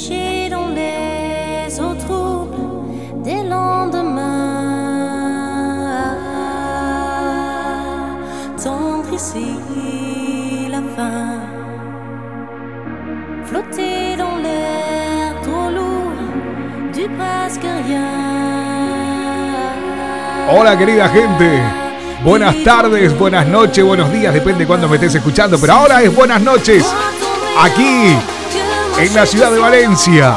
Nager dans les eaux troubles des lendemains. Tendre ici la fin. Flotter dans l'air trop lourd du presque rien. Hola querida gente. Buenas tardes, buenas noches, buenos días, depende de cuándo me estés escuchando, pero ahora es buenas noches. Aquí, en la ciudad de Valencia.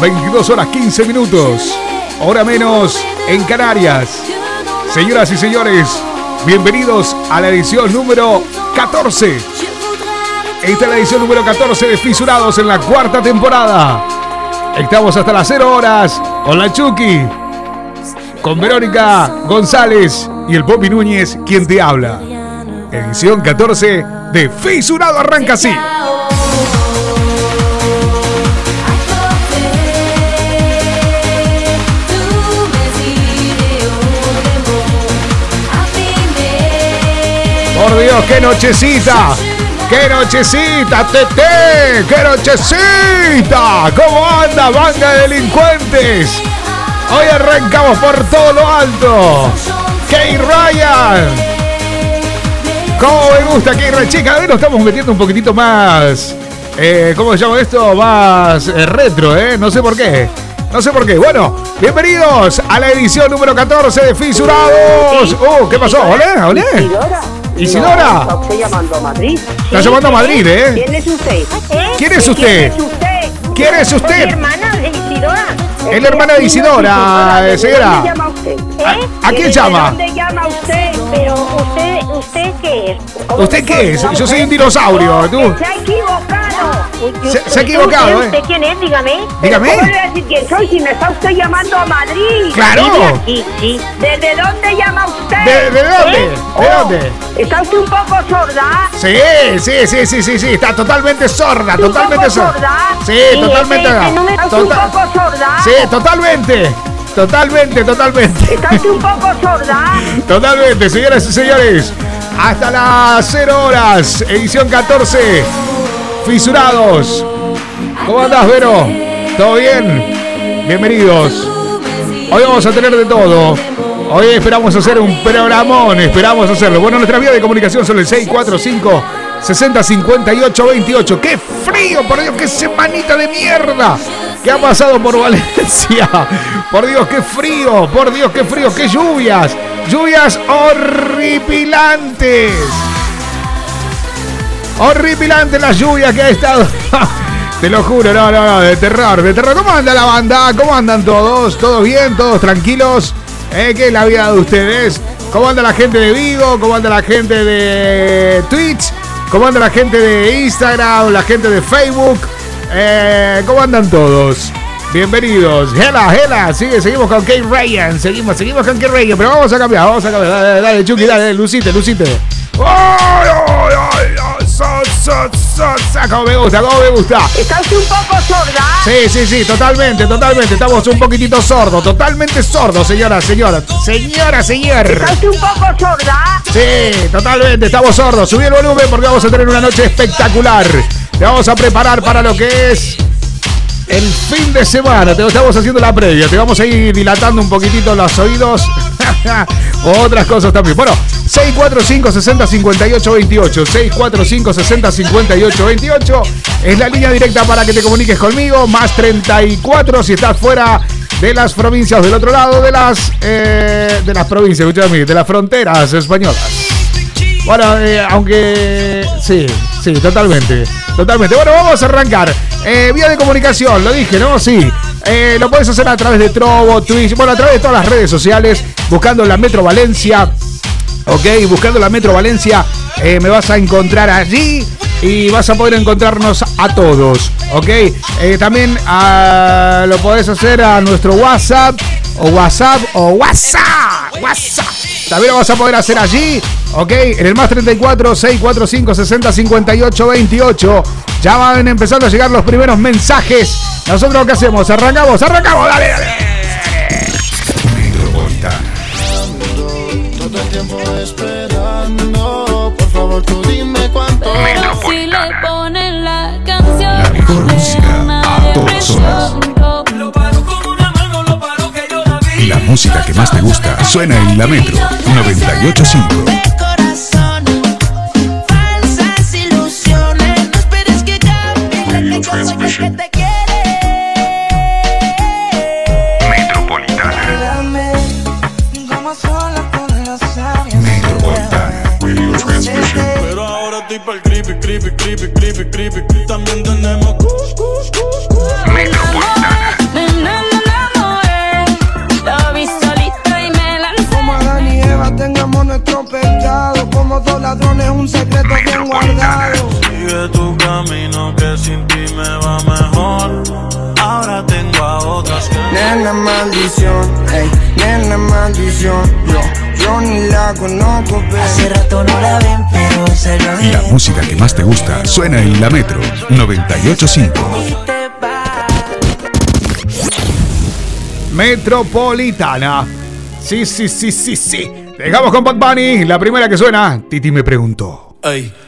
22 horas 15 minutos. Hora menos en Canarias. Señoras y señores, bienvenidos a la edición número 14. Esta es la edición número 14 de Fisurados en la cuarta temporada. Estamos hasta las 0 horas con la Chucky, con Verónica González y el Popi Núñez, quien te habla. Edición 14 de Fisurado arranca así. Por Dios, qué nochecita. ¡Qué nochecita, Tete! ¡Qué nochecita! ¿Cómo anda, banda de delincuentes? Hoy arrancamos por todo lo alto. Kay Ryan. ¿Cómo me gusta Kay Ryan? Chica, hoy nos estamos metiendo un poquitito más. Eh, ¿Cómo se llama esto? Más eh, retro, ¿eh? No sé por qué. No sé por qué. Bueno, bienvenidos a la edición número 14 de Fisurados. Uh, ¿qué pasó? ¿Olé? ¿Olé? Isidora. No, está usted llamando a Madrid. Está llamando a Madrid, ¿eh? ¿Quién es usted? ¿Quién es usted? ¿Quién es usted? Soy hermana de Isidora. Es la hermana de Isidora, ¿De eh, señora. llama usted? ¿A- a quién ¿De llama? dónde llama usted? Pero usted, ¿usted qué es? ¿Cómo ¿Usted qué es? Yo soy un dinosaurio. ¿Tú? Se ha equivocado. Se- se ha ¿usted- equivocado, ¿eh? ¿Usted quién es? Dígame. Dígame. ¿Cómo le voy a decir quién soy si me está usted llamando a Madrid? Claro. Sí, sí. ¿Desde dónde llama usted? ¿De, de dónde? ¿Eh? ¿De Oh, dónde? ¿Está usted un poco sorda? Sí, sí, sí, sí, sí, sí, está totalmente sorda, ¿Un totalmente poco sorda. sorda? Sí, Sí, totalmente. ese- ¿Está usted un poco sorda? Sí, totalmente. Totalmente, totalmente. ¿Está usted un poco sorda? Totalmente, señoras y señores. Hasta las 0 horas, edición 14. Fisurados. ¿Cómo andás, Vero? ¿Todo bien? Bienvenidos. Hoy vamos a tener de todo. Hoy esperamos hacer un programón, esperamos hacerlo. Bueno, nuestra vía de comunicación son el 645 60 58 28. ¡Qué frío! Por Dios, qué semanita de mierda. ¿Qué ha pasado por Valencia? Por Dios, qué frío. Por Dios, qué frío. Qué lluvias. Lluvias horripilantes. Horripilante la lluvia que ha estado. Te lo juro, no, no, no, de terror, de terror. ¿Cómo anda la banda? ¿Cómo andan todos? ¿Todos bien? ¿Todos tranquilos? ¿Eh? ¿Qué es la vida de ustedes? ¿Cómo anda la gente de Vigo? ¿Cómo anda la gente de Twitch? ¿Cómo anda la gente de Instagram? ¿La gente de Facebook? Eh, ¿Cómo andan todos? Bienvenidos. Hela, Hela. Sigue, seguimos con Kate Ryan. Seguimos, seguimos con Kate Ryan. Pero vamos a cambiar, vamos a cambiar. Dale, dale, dale Chucky, dale, lucite, lucite. ¡Ay, ay, ay, ay! So, so, so, so. Como me gusta, como me gusta. ¿Está usted un poco sorda? Sí, sí, sí, totalmente, totalmente. Estamos un poquitito sordos, totalmente sordos, señora, señora. Señora, señor. ¿Está usted un poco sorda? Sí, totalmente, estamos sordos. Subí el volumen porque vamos a tener una noche espectacular. Te vamos a preparar para lo que es el fin de semana. Te estamos haciendo la previa. Te vamos a ir dilatando un poquitito los oídos. otras cosas también. Bueno, 645 60 58 28. 645 60 58 28 es la línea directa para que te comuniques conmigo. Más 34 si estás fuera de las provincias del otro lado de las eh, de las provincias, escúchame, de las fronteras españolas. Bueno, eh, aunque sí, sí, totalmente, totalmente. Bueno, vamos a arrancar. Eh, vía de comunicación, lo dije, ¿no? Sí. Eh, lo puedes hacer a través de Trovo, Twitch, bueno, a través de todas las redes sociales, buscando la Metro Valencia. Ok, buscando la Metro Valencia, eh, me vas a encontrar allí y vas a poder encontrarnos a todos. Ok, también ah, lo podés hacer a nuestro WhatsApp o WhatsApp o WhatsApp. WhatsApp. También lo vas a poder hacer allí, ok, en el más 34 645 60 58 28. Ya van empezando a llegar los primeros mensajes. Nosotros qué hacemos? Arrancamos, arrancamos, dale, dale. Todo el tiempo esperando. Por favor, tú dime cuánto. Si le ponen la canción, La mejor música a esperes que el que te como sola con los labios. Metropolitana. Pero ahora estoy creepy, creepy, creepy, creepy, creepy. También tenemos Sigue tu camino que sin ti me va mejor. Ahora tengo a otras que Nena maldición, ey, nena maldición. Yo, yo ni la conozco, Hace pero. rato no la ven, pero se lo La música que más te gusta suena en la Metro 985. te va. Metropolitana. Sí, sí, sí, sí, sí. Dejamos con Bad Bunny. La primera que suena, Titi me preguntó. Ey,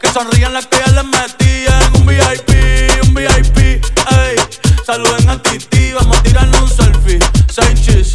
Que sonrían las que ya les metí en un VIP, un VIP, ey. Saluden a Titi, vamos a tirarnos un selfie. Seis chis,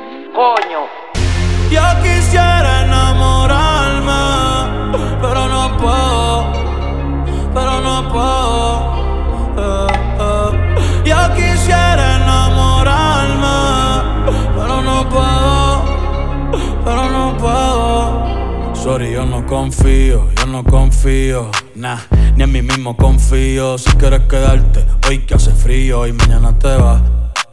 Coño. Yo quisiera enamorarme, pero no puedo, pero no puedo. eh, eh. Yo quisiera enamorarme, pero no puedo, pero no puedo. Sorry, yo no confío, yo no confío, nah, ni en mí mismo confío. Si quieres quedarte, hoy que hace frío y mañana te vas.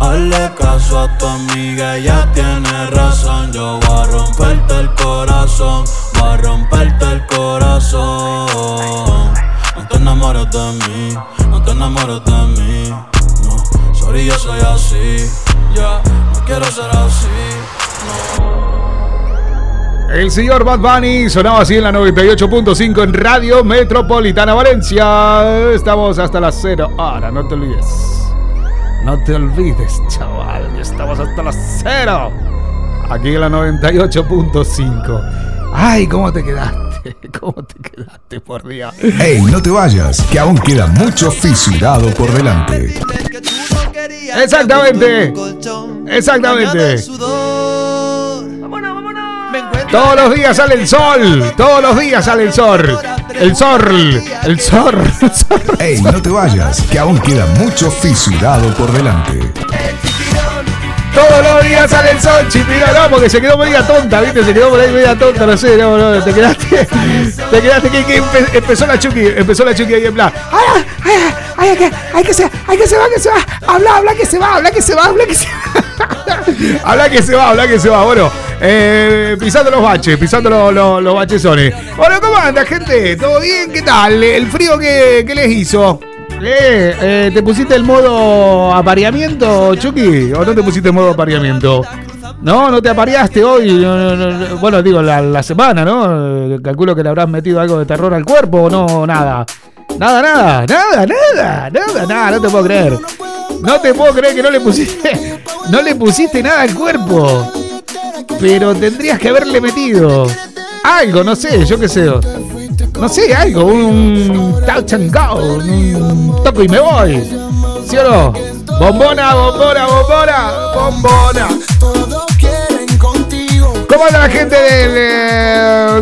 Hazle caso a tu amiga, ella tiene razón. Yo voy a romperte el corazón, voy a romperte el corazón. No te enamores de mí, no te enamores de mí. No, sorry, yo soy así. Ya, no quiero ser así. El señor Bad Bunny sonaba así en la 98.5 en Radio Metropolitana Valencia. Estamos hasta las 0 hora, no te olvides. No te olvides, chaval, que estamos hasta las 0. Aquí en la 98.5. Ay, ¿cómo te quedaste? ¿Cómo te quedaste, por Dios? Hey, no te vayas, que aún queda mucho fisurado por delante. Exactamente. Exactamente. Me encuentro Todos los días sale el sol. Todos los días sale el sol. El sol. El sol. El sol. Ey, no te vayas, que aún queda mucho fisurado por delante. Todos los días sale el sol, chipira, no, porque se quedó media tonta, ¿viste? Se quedó por ahí media tonta, no sé, no, no, te quedaste, te quedaste que, que empe- empezó la Chucky, empezó la Chucky ahí en plan, ¡ay, ay, ay, ay, que, ay, que se, ay, que se va, que se va, habla, habla, que se va, habla, que se va, habla, que se va, habla, que se va, habla, que se va, bueno, eh, pisando los baches, pisando los, los, bachesones. Bueno, ¿cómo anda, gente? ¿Todo bien? ¿Qué tal? ¿El frío qué, qué les hizo? Eh, eh, ¿Te pusiste el modo apareamiento, Chucky? ¿O no te pusiste el modo apareamiento? No, no te apareaste hoy. no, no, no, bueno, digo, la, la semana, ¿no? Calculo que le habrás metido algo de terror al cuerpo o no, nada. Nada, nada, nada, nada, nada, nada, no te puedo creer. No te puedo creer que no le pusiste, no le pusiste nada al cuerpo. Pero tendrías que haberle metido algo, no sé, yo qué sé. No sé, algo, un touch and go, un toco y me voy. ¿Sí o no? Bombona, bombona, bombona, bombona. ¿Cómo anda la gente del, eh,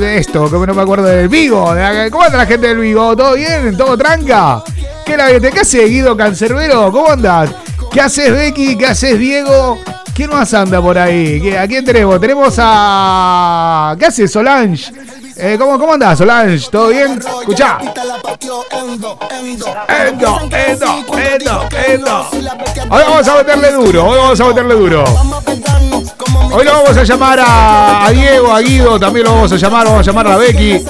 de esto? Que no me acuerdo del Vigo. ¿Cómo anda la gente del Vigo? ¿Todo bien? ¿Todo tranca? ¿Qué, la, ¿Qué hace Guido Cancerbero? ¿Cómo andas? ¿Qué haces Becky? ¿Qué haces Diego? ¿Quién más anda por ahí? ¿Qué- ¿A quién tenemos? Tenemos a... ¿Qué hace Solange? Eh, ¿cómo, ¿Cómo andás Solange? ¿Todo bien? Escuchá. Endo, endo, endo, endo. Hoy vamos a meterle duro, hoy vamos a meterle duro. Hoy lo vamos a llamar a, a Diego, a Guido, también lo vamos a llamar, vamos a llamar a Becky.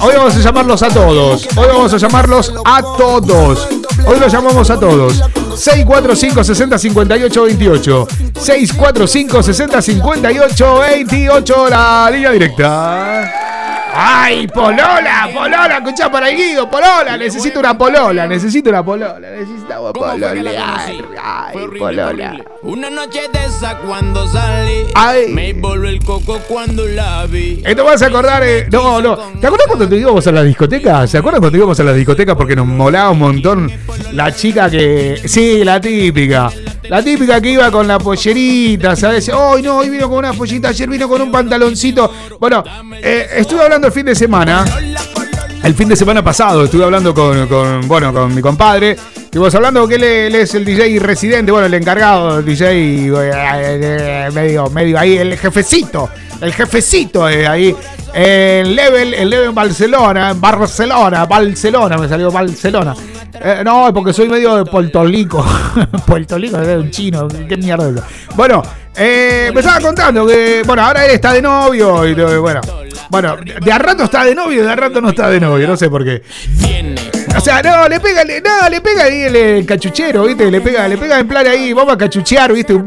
Hoy vamos a llamarlos a todos. Hoy vamos a llamarlos a todos. Hoy los llamamos a todos. 645 60 58 28. 645 60 58 28. La línea directa. ¡Ay, Polola! ¡Polola! Escuchá para el Guido, Polola. Necesito una Polola, necesito una Polola. Necesitamos ¿Cómo fue que la Polola. Ay, horrible, Polola. Una noche de esa cuando salí. Ay. Me voló el coco cuando la vi. Esto vas a acordar, eh, no, no. ¿Te acuerdas cuando te íbamos a la discoteca? ¿Se acuerdan cuando íbamos a la discoteca? Porque nos molaba un montón la chica que. Sí, la típica. La típica que iba con la pollerita, ¿sabes? Hoy no, hoy vino con una pollita, ayer vino con un pantaloncito. Bueno, eh, estuve hablando el fin de semana. El fin de semana pasado estuve hablando con, bueno, con mi compadre. Estuvimos hablando que él, es el DJ residente, bueno, el encargado, el DJ eh, medio, medio ahí, el jefecito, el jefecito eh, ahí. El level, el level Barcelona, en Barcelona, Barcelona, me salió Barcelona. Eh, no, porque soy medio de Puerto Rico. Puerto Rico, un chino, qué mierda. Bueno, eh, me estaba contando que, bueno, ahora él está de novio y bueno. Bueno, de a rato está de novio y de a rato no está de novio, no sé por qué. O sea, no, le pega, no, le pega ahí el, cachuchero, ¿viste? Le pega, le pega en plan ahí, vamos a cachuchear, ¿viste?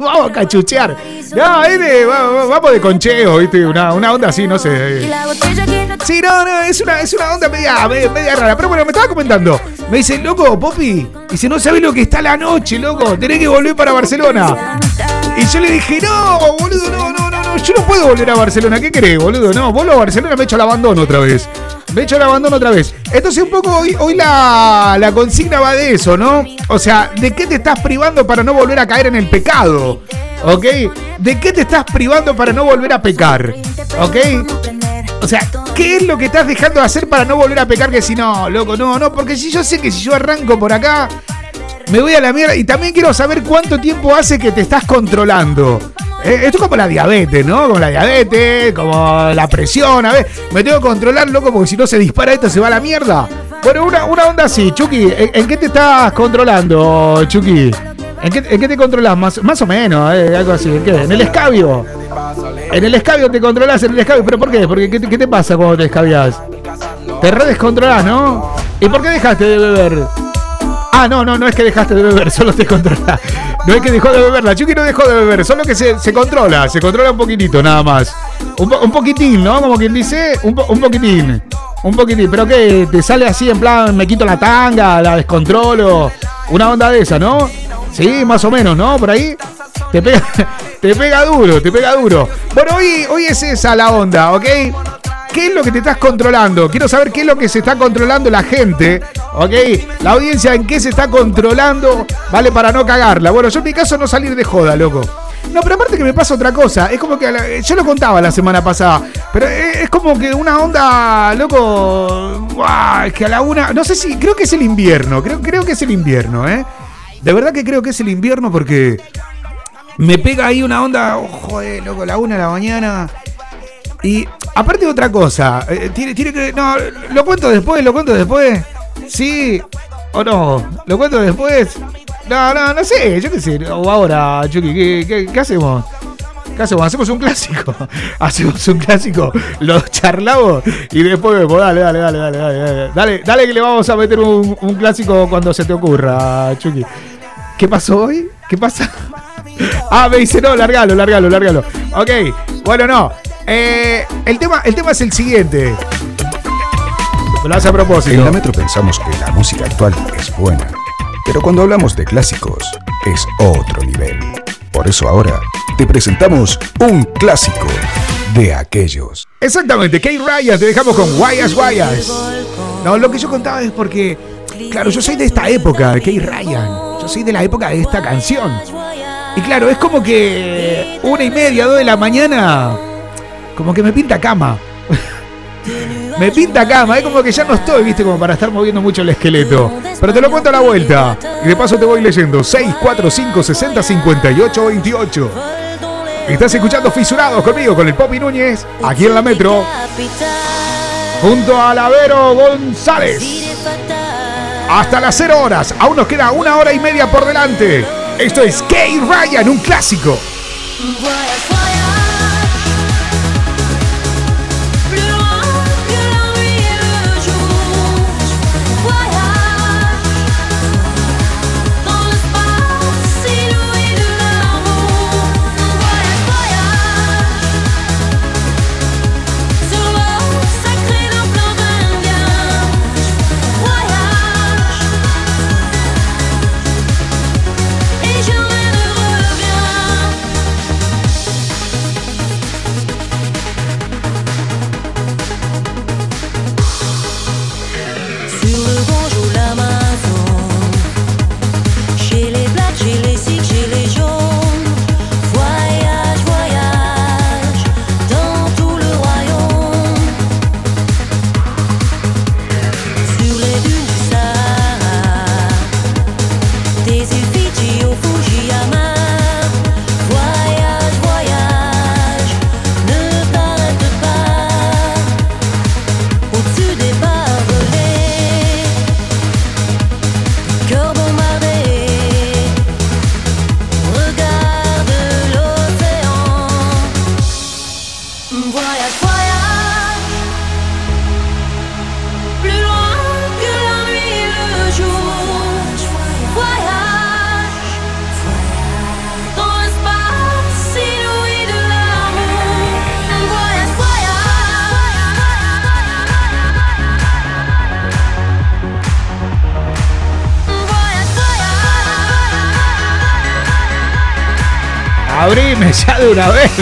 Vamos a cachuchear. No, ¿viste? Va- va- Vamos de concheo, ¿viste? Una, una onda así, no sé. Sí, no, no, es una, es una onda media, media, media rara. Pero bueno, me estaba comentando. Me dice, loco, Popi, dice, no sabes lo que está la noche, loco. Tenés que volver para Barcelona. Y yo le dije, no, boludo, no, no, no, no, yo no puedo volver a Barcelona. ¿Qué querés, boludo? No, vuelvo a Barcelona, me echo el abandono otra vez. Me echo el abandono otra vez. Entonces, un poco hoy, hoy la, la consigna va de eso, ¿no? O sea, ¿de qué te estás privando para no volver a caer en el pecado? ¿Ok? ¿De qué te estás privando para no volver a pecar? ¿Ok? O sea, ¿qué es lo que estás dejando de hacer para no volver a pecar? Que si no, loco, no, no, porque si yo sé que si yo arranco por acá, me voy a la mierda. Y también quiero saber cuánto tiempo hace que te estás controlando. Eh, esto es como la diabetes, ¿no? Como la diabetes, como la presión. A ver, me tengo que controlar, loco, porque si no se dispara esto, se va a la mierda. Bueno, una, una onda así, Chucky. ¿en, qué te estás controlando, Chucky? ¿En qué, te controlas? Más, más o menos, eh, algo así. ¿En qué? ¿En el escabio? En el escabio te controlas en el escabio. ¿Pero por qué? Porque ¿qué, te- qué te pasa cuando te escabias? Te redescontrolás, ¿no? ¿Y por qué dejaste de beber? Ah, no, no, no es que dejaste de beber, solo te controla. No es que dejó de beber, la Chucky no dejó de beber, solo que se, controla, se controla un poquitito nada más. Un, po- un poquitín, ¿no? Como quien dice, un, un poquitín. Un poquitín, pero que te sale así en plan, me quito la tanga, la descontrolo. Una onda de esa, ¿no? Sí, más o menos, ¿no? Por ahí. Te pega, te pega duro, te pega duro. Bueno, hoy, hoy es esa la onda, ¿ok? ¿Qué es lo que te estás controlando? Quiero saber qué es lo que se está controlando la gente, ¿Ok? La audiencia en qué se está controlando, ¿vale? Para no cagarla. Bueno, yo en mi caso no salir de joda, loco. No, pero aparte que me pasa otra cosa. Es como que la- yo lo contaba la semana pasada. Pero es, como que una onda, loco. es que a la una. No sé si. Creo que es el invierno. Creo, creo que es el invierno, ¿eh? De verdad que creo que es el invierno porque. Me pega ahí una onda. oh, joder, loco, la una de la mañana. Y aparte de otra cosa. eh, tiene, tiene que. No, lo cuento después, lo cuento después. Sí. ¿O no? ¿Lo cuento después? No, no, no sé, yo qué sé. O ahora, Chucky, ¿qué, hacemos? ¿Qué hacemos? Hacemos un clásico. Hacemos un clásico. Lo charlamos y después vemos. Dale, dale, dale, dale, dale. Dale, dale, dale que le vamos a meter un, un clásico cuando se te ocurra, Chucky. ¿Qué pasó hoy? ¿Qué pasa? Ah, me dice, no, largalo, largalo, largalo. Ok, bueno, no. Eh, el, tema, el tema es el siguiente. Lo hace a En propósito. la Metro pensamos que la música actual es buena, pero cuando hablamos de clásicos es otro nivel. Por eso ahora te presentamos un clásico de aquellos. Exactamente, Kate Ryan, te dejamos con Guayas Guayas. No, lo que yo contaba es porque, claro, yo soy de esta época, de Kate Ryan. Yo soy de la época de esta canción. Y claro, es como que una y media, dos de la mañana, como que me pinta cama. me pinta cama, es como que ya no estoy, viste, como para estar moviendo mucho el esqueleto. Pero te lo cuento a la vuelta. Y de paso te voy leyendo. 645 60 58 28. Estás escuchando Fisurados conmigo, con el Popi Núñez, aquí en la Metro, junto a Lavero González. Hasta las 0 horas, aún nos queda una hora y media por delante. Esto es Kate Ryan, un clásico.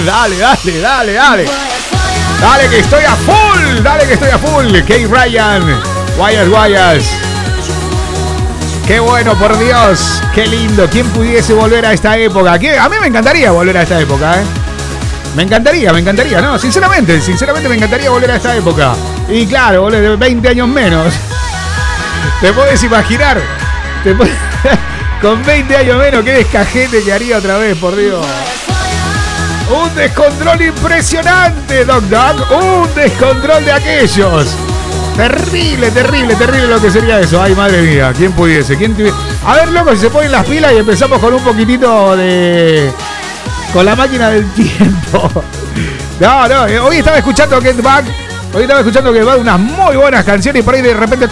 Dale, dale, dale, dale. Dale que estoy a full, dale que estoy a full. Kate Ryan, Guayas Guayas. Qué bueno, por Dios, qué lindo. ¿Quién pudiese volver a esta época? ¿Qué? A mí me encantaría volver a esta época, ¿eh? Me encantaría, me encantaría, no, sinceramente, sinceramente me encantaría volver a esta época. Y claro, volver de 20 años menos. Te puedes imaginar, Te con 20 años menos, qué descajete que haría otra vez, por Dios. Un descontrol impresionante, Doc Doc. Un descontrol de aquellos. Terrible, terrible, terrible lo que sería eso. Ay, madre mía, ¿quién pudiese? ¿Quién tuviese? A ver, loco, si se ponen las pilas y empezamos con un poquitito de. con la máquina del tiempo. No, no, eh, hoy estaba escuchando Get Back. Hoy estaba escuchando Get Back, unas muy buenas canciones y por ahí de repente.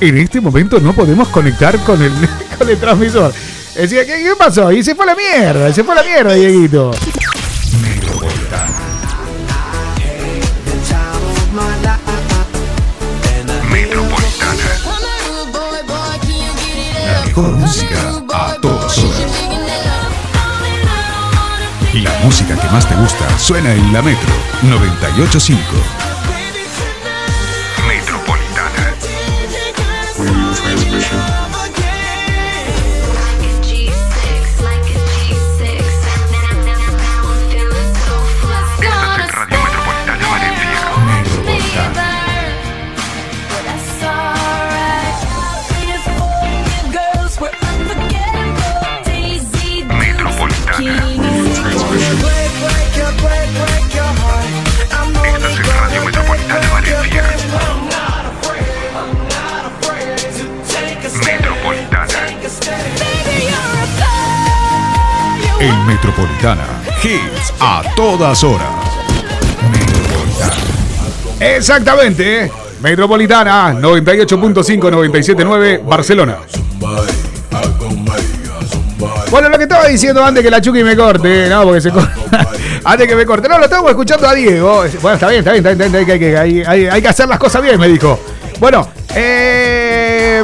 En este momento no podemos conectar con el, con el transmisor. Decía, ¿qué, qué pasó? Y se fue la mierda, se fue la mierda, Dieguito. La mejor música a todas horas. La música que más te gusta suena en la Metro 985. Todas horas. Exactamente. ¿eh? Metropolitana 98.5, 97.9, Barcelona. Bueno, lo que estaba diciendo antes que la Chucky me corte, no, porque se corta. antes que me corte. No, lo estamos escuchando a Diego. Bueno, está bien, está bien, está bien, está bien, hay, que, hay- que hacer las cosas bien, me dijo. Bueno, eh,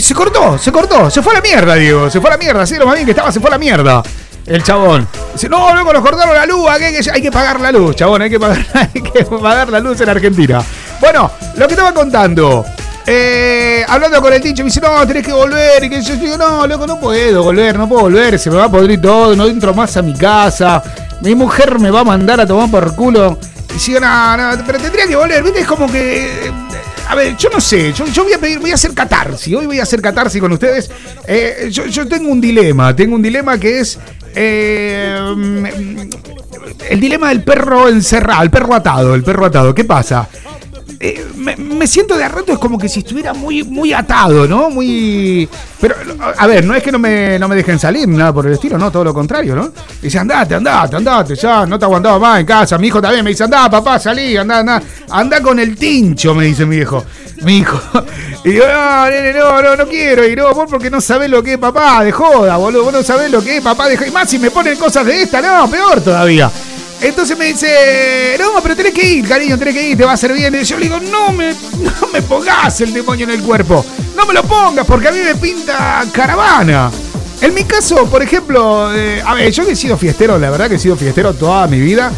se cortó, se cortó, se fue a la mierda, Diego, se fue a la mierda, sí, lo más bien que estaba, se fue a la mierda. El chabón. Dice, no, luego nos cortaron la luz, hay que, pagar la luz, chabón, hay que pagar, hay que pagar la luz en Argentina. Bueno, lo que estaba contando. Eh, hablando con el dicho, me dice, no, tenés que volver. Y que yo digo, no, loco, no puedo volver, no puedo volver, se me va a podrir todo, no entro más a mi casa. Mi mujer me va a mandar a tomar por culo. Y sigo, no, no, pero tendría que volver, ¿viste? Es como que. eh, A ver, yo no sé, yo, voy a pedir, voy a hacer catarsis, hoy voy a hacer catarsis con ustedes. Eh, yo tengo un dilema, tengo un dilema que es. Eh, el dilema del perro encerrado, el perro atado, el perro atado. ¿Qué pasa? Eh, me, me siento de a rato es como que si estuviera muy, muy atado, ¿no? Muy. Pero, a ver, no es que no me, no me dejen salir, nada por el estilo, no, todo lo contrario, ¿no? Dice, andate, andate, andate, ya, no te aguantaba más en casa. Mi hijo también me dice, andá, papá, salí, andá, andá, andá con el tincho, me dice mi hijo. Mi hijo. Y digo, no, nene, no, no, no quiero ir, no, vos porque no sabés lo que es papá, de joda, boludo, vos no sabés lo que es papá, de joda. Y más si me ponen cosas de esta, no, peor todavía. Entonces me dice, no, pero tenés que ir, cariño, tenés que ir, te va a hacer bien. Y yo le digo, no me, no me pongas el demonio en el cuerpo. No me lo pongas porque a mí me pinta caravana. En mi caso, por ejemplo, eh, a ver, yo que he sido fiestero, la verdad que he sido fiestero toda mi vida.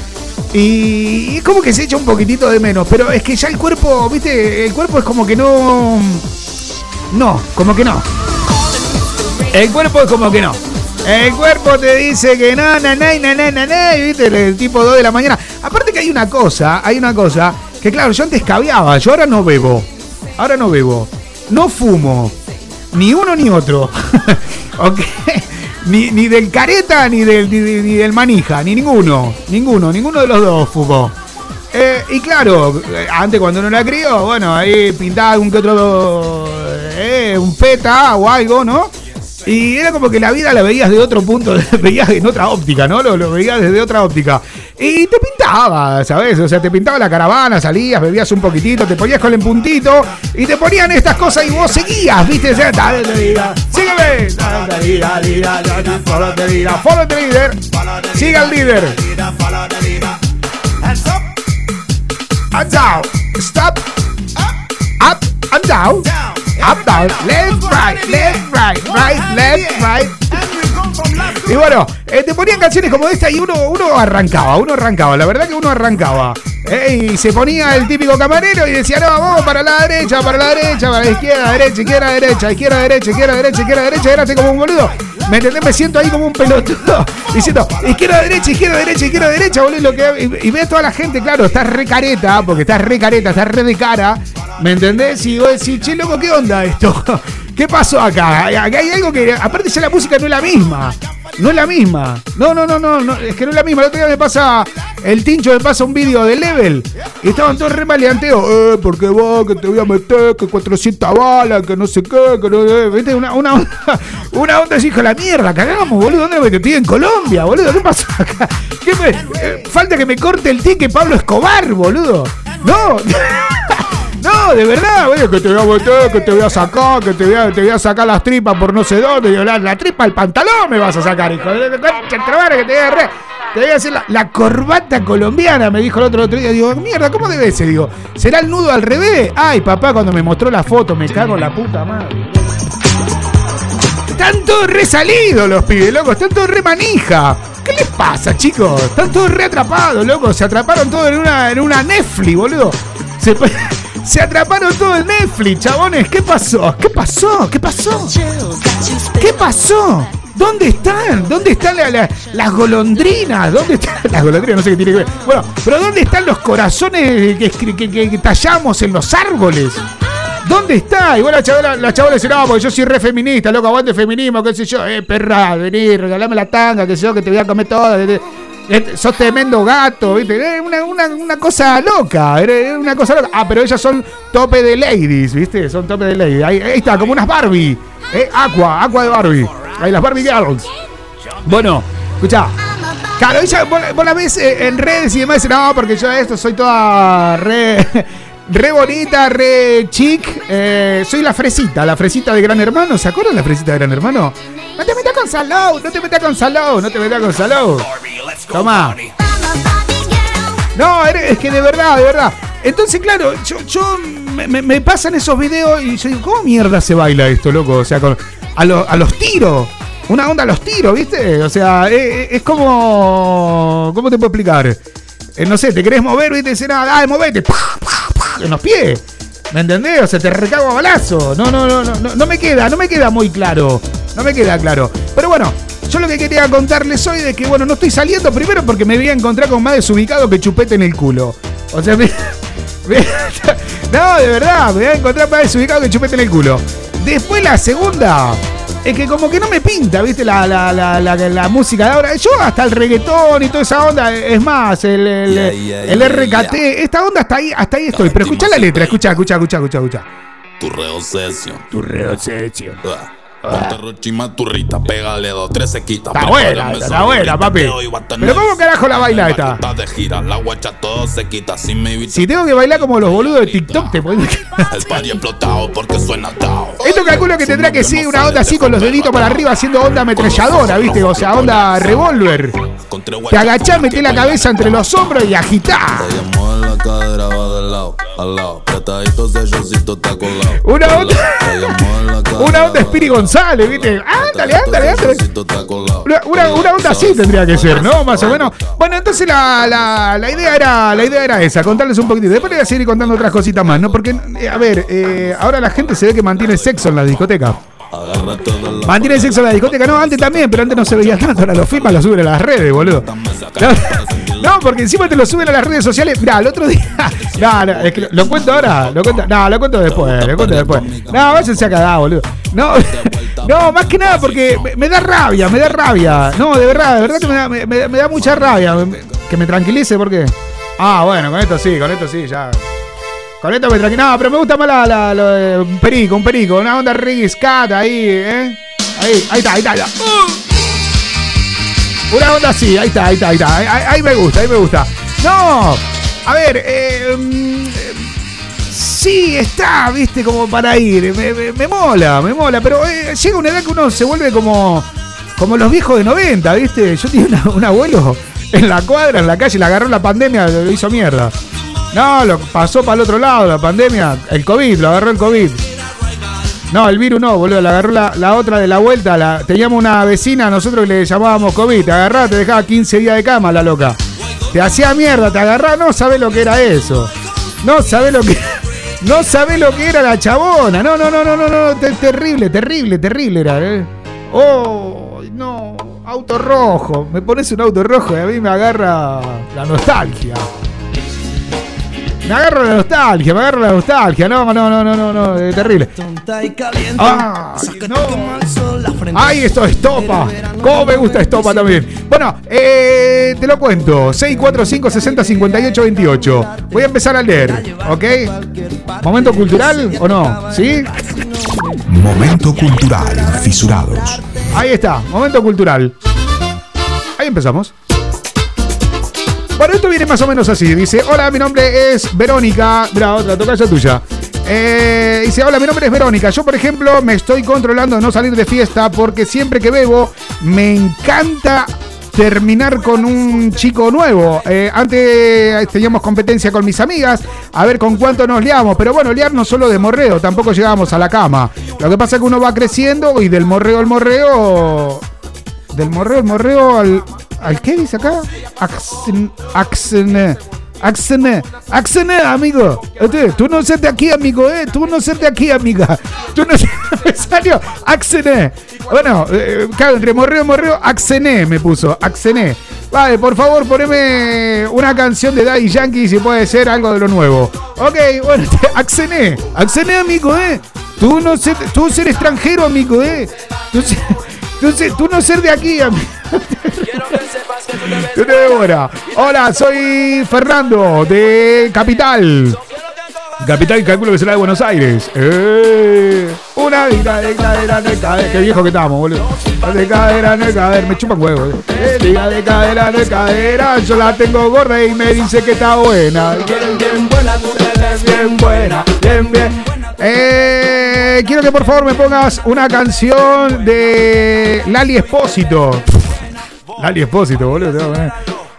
Y es como que se echa un poquitito de menos, pero es que ya el cuerpo, viste, el cuerpo es como que no... No, como que no. El cuerpo es como que no. El cuerpo te dice que no, na, na, na, na, na, viste, el tipo 2 de la mañana. Aparte que hay una cosa, hay una cosa, que claro, yo antes caviaba, yo ahora no bebo. Ahora no bebo. No fumo. Ni uno ni otro. ¿Ok? Ni, ni del careta ni del, ni, del manija, ni ninguno. Ninguno, ninguno de los dos fumó. Eh, y claro, eh, antes cuando uno la crió, bueno, ahí pintaba algún que otro, eh, un peta o algo, ¿no? Y era como que la vida la veías de otro punto, veías en otra óptica, ¿no? Lo, lo veías desde otra óptica. Y te pintaba, ¿sabes? O sea, te pintaba la caravana, salías, bebías un poquitito, te ponías con el puntito y te ponían estas cosas y vos seguías, ¿viste? Sígueme. Follow the leader. Siga el líder. Up, down, stop, up, and down, up, down, left, right, left, right, right, left, right. Y bueno, eh, te ponían canciones como esta y uno, uno arrancaba, uno arrancaba, la verdad que uno arrancaba. Eh, y se ponía el típico camarero y decía, no, vamos para la derecha, para la derecha, para la izquierda, derecha, izquierda, derecha, izquierda, derecha, izquierda, derecha, izquierda, derecha, era así como un boludo. ¿Me entendés? Me siento ahí como un pelotudo diciendo, izquierda, derecha, izquierda, derecha, izquierda, derecha, boludo. Y ves toda la gente, claro, estás re careta, porque estás re careta, estás re de cara. ¿Me entendés? Y vos decís, che, loco, ¿qué onda esto? ¿Qué pasó acá? Acá hay algo que, aparte ya la música no es la misma. No es la misma. No, no, no, no, es que no es la misma. El otro día me pasa, el tincho me pasa un vídeo de Level y estaban todos re maleanteos. Eh, porque vos, que te voy a meter, que 400 balas, que no sé qué, que no eh, ¿Viste? Una, una onda, una onda así, hijo la mierda, cagamos, boludo. ¿Dónde me metí? En Colombia, boludo. ¿Qué pasó acá? ¿Qué me- eh, falta que me corte el ticket Pablo Escobar, boludo. No. No, de verdad, güey, que te voy a meter, que te voy a sacar, que te voy a, te voy a sacar las tripas por no sé dónde, digo, la, la tripa al pantalón me vas a sacar, hijo que te voy a te voy a hacer la, la corbata colombiana, me dijo el otro, otro día, digo, mierda, ¿cómo debe ser? Digo, ¿será el nudo al revés? Ay, papá, cuando me mostró la foto, me cago en la puta madre. Están todos resalidos los pibes, loco, están todos re manija. ¿Qué les pasa, chicos? Están todos re atrapados, loco. Se atraparon todos en una, en una Netflix, boludo. Se, se atraparon todos en Netflix, chabones. ¿Qué pasó? ¿Qué pasó? ¿Qué pasó? ¿Qué pasó? ¿Dónde están? ¿Dónde están la- la- las golondrinas? ¿Dónde están las golondrinas? No sé qué tiene que ver. Bueno, pero ¿dónde están los corazones que, tallamos en los árboles? ¿Dónde está? Igual la chavala, la dice, no, porque yo soy re feminista, loco, aguante el feminismo, qué sé yo. Eh, perra, vení, regalame la tanga, qué sé yo, que te voy a comer toda. Sos tremendo gato, ¿viste? Una, una, una cosa loca, una cosa loca. Ah, pero ellas son tope de ladies, ¿viste? Son tope de ladies. Ahí, está, como unas Barbie. Eh, Aqua, Aqua de Barbie. Ahí las Barbie Girls. Bueno, Escuchá. Claro, ella, vos, vos la ves eh, en redes y demás, no, porque yo esto soy toda re, re bonita, re chic. eh, soy la fresita, la fresita de Gran Hermano. ¿Se acuerdan la fresita de Gran Hermano? No te metas con Salou, no te metas con Salou, no te metas con Salou. Toma. No, es que de verdad, de verdad. Entonces, claro, yo, yo me, pasan esos videos y yo digo, ¿cómo mierda se baila esto, loco? O sea, con, a, lo- a los tiros. Una onda a los tiros, ¿viste? O sea, es, es como. ¿Cómo te puedo explicar? Eh, no sé, te querés mover, ¿viste? Dice, nada, dale, movete. En los pies. ¿Me entendés? O sea, te recago a balazo. No, no, no, no, no, me queda, no me queda muy claro. No me queda claro. Pero bueno, yo lo que quería contarles hoy de que, bueno, no estoy saliendo primero porque me voy a encontrar con más desubicado que chupete en el culo. O sea, me- no, de verdad, me voy a encontrar más desubicado que chupete en el culo. Después la segunda, es que como que no me pinta, ¿viste? La, la, la, la, la música de ahora. Yo hasta el reggaetón y toda esa onda, es más, el, el, Yeah, yeah, el yeah, RKT, esta onda hasta ahí, hasta ahí estoy. Pero escucha la letra, escucha, escucha, escucha, escucha, escucha. Tu reobsesión. Tu reobsesión. Ah. Rochima turrita, pégale dos, tres se quita. Está buena, está buena, papi. Pero ¿cómo carajo la baila esta? de gira, la guacha todo se quita. Si me Si tengo que bailar como los boludos de TikTok, te pueden... el party explotado porque suena tao. Esto calculo que tendrá que ser una onda así con los deditos para arriba haciendo onda ametralladora, ¿viste? O sea, onda revólver. Te agachás, metés la cabeza entre los hombros y la cadera, va de lado al lado. Sellosito, está colado. Una onda, una onda Spiri González, ¿viste? Ándale, ándale, ándale. una- una onda así tendría que ser, ¿no? Más o menos. Bueno, entonces la, la- la idea era la idea era esa, contarles un poquitito. Después les voy a seguir contando otras cositas más, ¿no? Porque, eh, a ver, eh, ahora la gente se ve que mantiene sexo en la discoteca. Agarra todo la Mantiene sexo en la discoteca, no, antes también, pero antes no se veía tanto, ahora lo filman, lo suben a las redes, boludo. No, no, porque encima te lo suben a las redes sociales. Mirá, el otro día. No, no, es que lo, lo cuento ahora, lo cuento, no, lo cuento después, lo cuento después. No, váyanse a cagar, boludo. No, no, más que nada porque me, me da rabia, me da rabia. No, de verdad, de verdad que me da, me, me- da mucha rabia. Que me tranquilice, porque. Ah, bueno, con esto sí, con esto sí, ya. Me tranquiliza. No, pero me gusta más la, un perico, un perico, una onda reggae scat ahí, ¿eh? Ahí, ahí está, ahí está. Una onda así, ahí está, ahí está, ahí está. Ahí, me gusta, ahí me gusta. No, a ver, eh, mm, sí está, viste, como para ir. Me, me- mola, me mola, pero eh, llega una edad que uno se vuelve como, como los viejos de 90, viste. Yo tenía un abuelo en la cuadra, en la calle, le agarró la pandemia, lo hizo mierda. No, lo pasó para el otro lado, la pandemia, el COVID, lo agarró el COVID. No, el virus no, boludo. Le agarró la, la otra de la vuelta. La, teníamos una vecina, nosotros que le llamábamos COVID. Te agarraba, te dejaba 15 días de cama, la loca. Te hacía mierda, te agarraba. No sabés lo que era eso. No sabés lo que. No sabés lo que era la chabona. No, no, no, no, no, no. te- terrible, terrible, terrible era, ¿eh? Oh, no. Auto rojo. Me pones un auto rojo y a mí me agarra la nostalgia. Me agarro la nostalgia, me agarro la nostalgia. No, no, no, no, no, no. eh, terrible. Ah, no. Ay, esto es Estopa. ¿Cómo me gusta Estopa también? Bueno, eh, te lo cuento. 645 60 58 28. Voy a empezar a leer, ¿ok? ¿Momento cultural o no? ¿Sí? Momento cultural Fisurados. Ahí está, momento cultural. Ahí empezamos. Bueno, esto viene más o menos así. Dice, hola, mi nombre es Verónica. Mira, otra tocaya tuya. Eh, dice, hola, mi nombre es Verónica. Yo, por ejemplo, me estoy controlando de no salir de fiesta porque siempre que bebo me encanta terminar con un chico nuevo. Eh, antes teníamos competencia con mis amigas, a ver con cuánto nos liamos. Pero bueno, liar no solo de morreo, tampoco llegábamos a la cama. Lo que pasa es que uno va creciendo y del morreo al morreo del morreo, el morreo al. ¿Al qué dice acá? Axen. Axen. Axen. Axen, amigo. Este, tú no seas de aquí, amigo, eh. Tú no seas de aquí, amiga. Tú no seas. Me salió. Axené. Bueno, eh, claro, entre morreo morreo, Axené me puso. Axené. Vale, por favor, poneme una canción de Daddy Yankee si puede ser algo de lo nuevo. Ok, bueno, Axené. Axené, amigo, eh. Tú no ser, tú ser extranjero, amigo, eh. Tú ser- Tú, tú no ser de aquí, amigo. Hola, soy Fernando de Capital. Capital, calculo que será de Buenos Aires. Eh, una vida de cadera de caer. Qué viejo que estamos, boludo. De cadera de caer. Me chupan huevo. Eh. Vida de cadera de cadera. Yo la tengo gorda y me dice que está buena. Bien, bien buena, tú eres bien buena. Bien, bien. Eh, quiero que por favor me pongas una canción de Lali Espósito. Lali Espósito, boludo.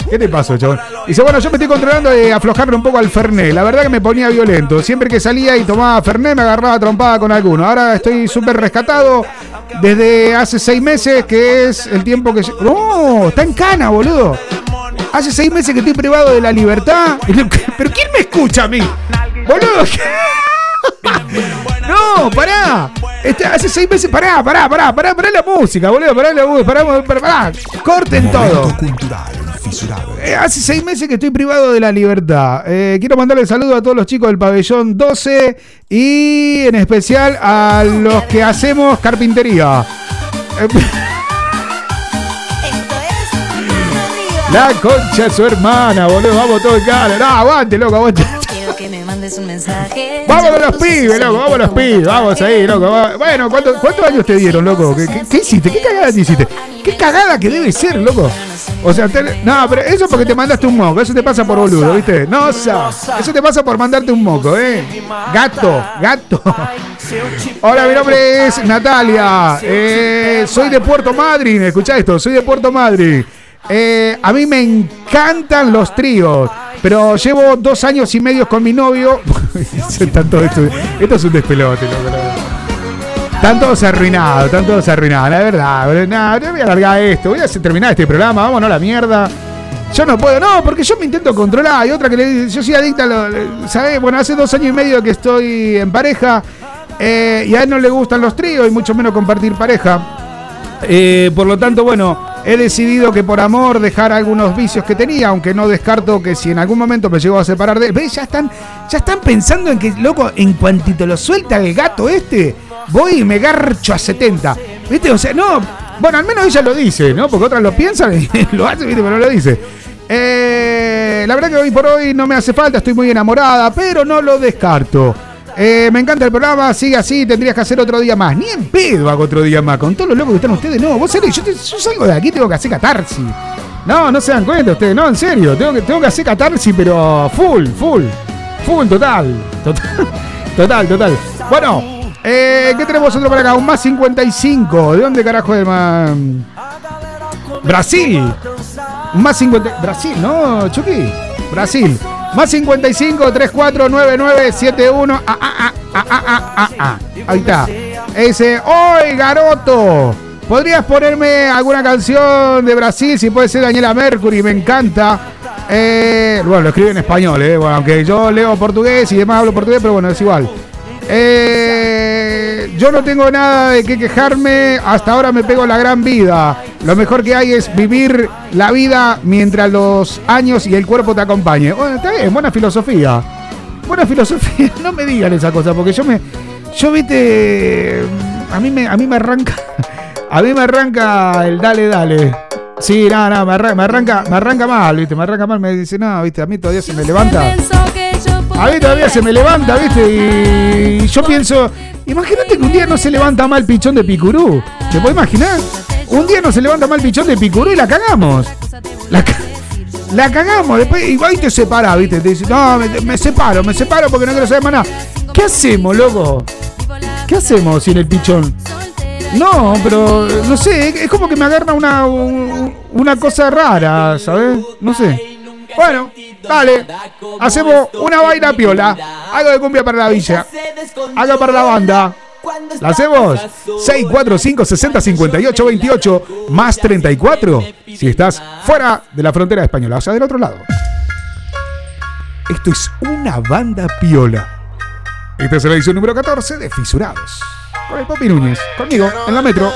¿Qué te pasó, chabón? Dice, bueno, yo me estoy controlando de aflojarle un poco al Fernet. La verdad que me ponía violento. Siempre que salía y tomaba Fernet me agarraba trompada con alguno. Ahora estoy súper rescatado desde hace seis meses, que es el tiempo que... ¡No! Está en cana, boludo. Hace seis meses que estoy privado de la libertad. ¿Pero quién me escucha a mí? Boludo. No, pará. Este, hace seis meses, pará, pará, pará, pará, pará la música, boludo, pará la música, pará, pará, pará. Corten todo. cultural, fisurado. Eh, hace seis meses que estoy privado de la libertad. Eh, quiero mandarle saludo a todos los chicos del pabellón 12 y en especial a los que hacemos carpintería. Eh, la concha de su hermana, boludo. Vamos todo en cara. No, aguante, loco, aguante. Que me mandes un mensaje. Vamos con los pibes, loco, vamos con los pibes, vamos ahí, loco. Bueno, ¿cuánto- ¿cuántos años te dieron, loco? ¿Qué, qué- qué hiciste? ¿Qué cagada te hiciste? ¿Qué cagada que debe ser, loco? O sea, te- no, pero eso porque te mandaste un moco, eso te pasa por boludo, ¿viste? No, eso te pasa por mandarte un moco, ¿eh? Gato, gato. Hola, mi nombre es Natalia, eh, soy de Puerto Madryn, escuchá esto, soy de Puerto Madryn. Eh, a mí me encantan los tríos, pero llevo dos años y medio con mi novio. Todos- esto, esto es un despelote. Están todos arruinados, están todos arruinados, la verdad. No, yo voy a alargar esto, voy a terminar este programa, vámonos a la mierda. Yo no puedo, no, porque yo me intento controlar. Hay otra que le dice, yo soy adicta lo. ¿Sabes? Bueno, hace dos años y medio que estoy en pareja eh, y a él no le gustan los tríos y mucho menos compartir pareja. Eh, por lo tanto, bueno, he decidido que por amor dejar algunos vicios que tenía, aunque no descarto que si en algún momento me llego a separar de. ¿Ves? Ya están, ya están pensando en que, loco, en cuantito lo suelta el gato este, voy y me garcho a 70. ¿Viste? O sea, no. Bueno, al menos ella lo dice, ¿no? Porque otras lo piensan y lo hacen, ¿viste? Pero no lo dice. Eh, la verdad que hoy por hoy no me hace falta, estoy muy enamorada, pero no lo descarto. Eh, me encanta el programa, sigue así, tendrías que hacer otro día más. Ni en pedo hago otro día más, con todos los locos que están ustedes. No, vos sabés, yo, salgo de aquí, tengo que hacer catarsis. No, no se dan cuenta ustedes, no, en serio, tengo que, hacer catarsis, pero full, full, full, total. Total, total. total. Bueno, eh, ¿qué tenemos nosotros por acá? Un más 55. ¿De dónde carajo es más? Brasil. Un más 50. Brasil, ¿no, Chucky? Brasil. Más 55 3499 71 ah, ah, ah, ah, ah, ah, ah, ah. Ahí está. Ese, ¡Oy, Garoto! ¿Podrías ponerme alguna canción de Brasil? Si puede ser Daniela Mercury, me encanta. Eh, bueno, lo escribe en español, eh. Bueno, aunque yo leo portugués y demás hablo portugués, pero bueno, es igual. Eh, yo no tengo nada de qué quejarme. Hasta ahora me pego la gran vida. Lo mejor que hay es vivir la vida mientras los años y el cuerpo te acompañen. Bueno, está bien, buena filosofía. Buena filosofía. No me digan esa cosa, porque yo me. Yo, viste. A mí me, a mí me arranca. A mí me arranca el dale, dale. Sí, nada, nada, me arranca, me arranca, me arranca mal, viste, me arranca mal, me dice, no, viste, a mí todavía se me levanta. A mí todavía se me levanta, ¿viste? Y yo pienso, imagínate que un día no se levanta mal pichón de Picurú. ¿Te puedes imaginar? Un día no se levanta mal pichón de Picurú y la cagamos. La, ca- la cagamos, después igual te separa, ¿viste? Te dice, no, me, separo, me separo porque no quiero saber más nada. ¿Qué hacemos, loco? ¿Qué hacemos sin el pichón? No, pero no sé, es como que me agarra una, un- una cosa rara, ¿sabes? No sé. Bueno, dale. Hacemos una vaina piola. Algo de cumbia para la villa. Algo para la banda. ¿La hacemos? 645 60 58 28 más 34 si estás fuera de la frontera española, o sea, del otro lado. Esto es una banda piola. Esta es la edición número 14 de Fisurados. Con el Popi Núñez, conmigo, en la metro.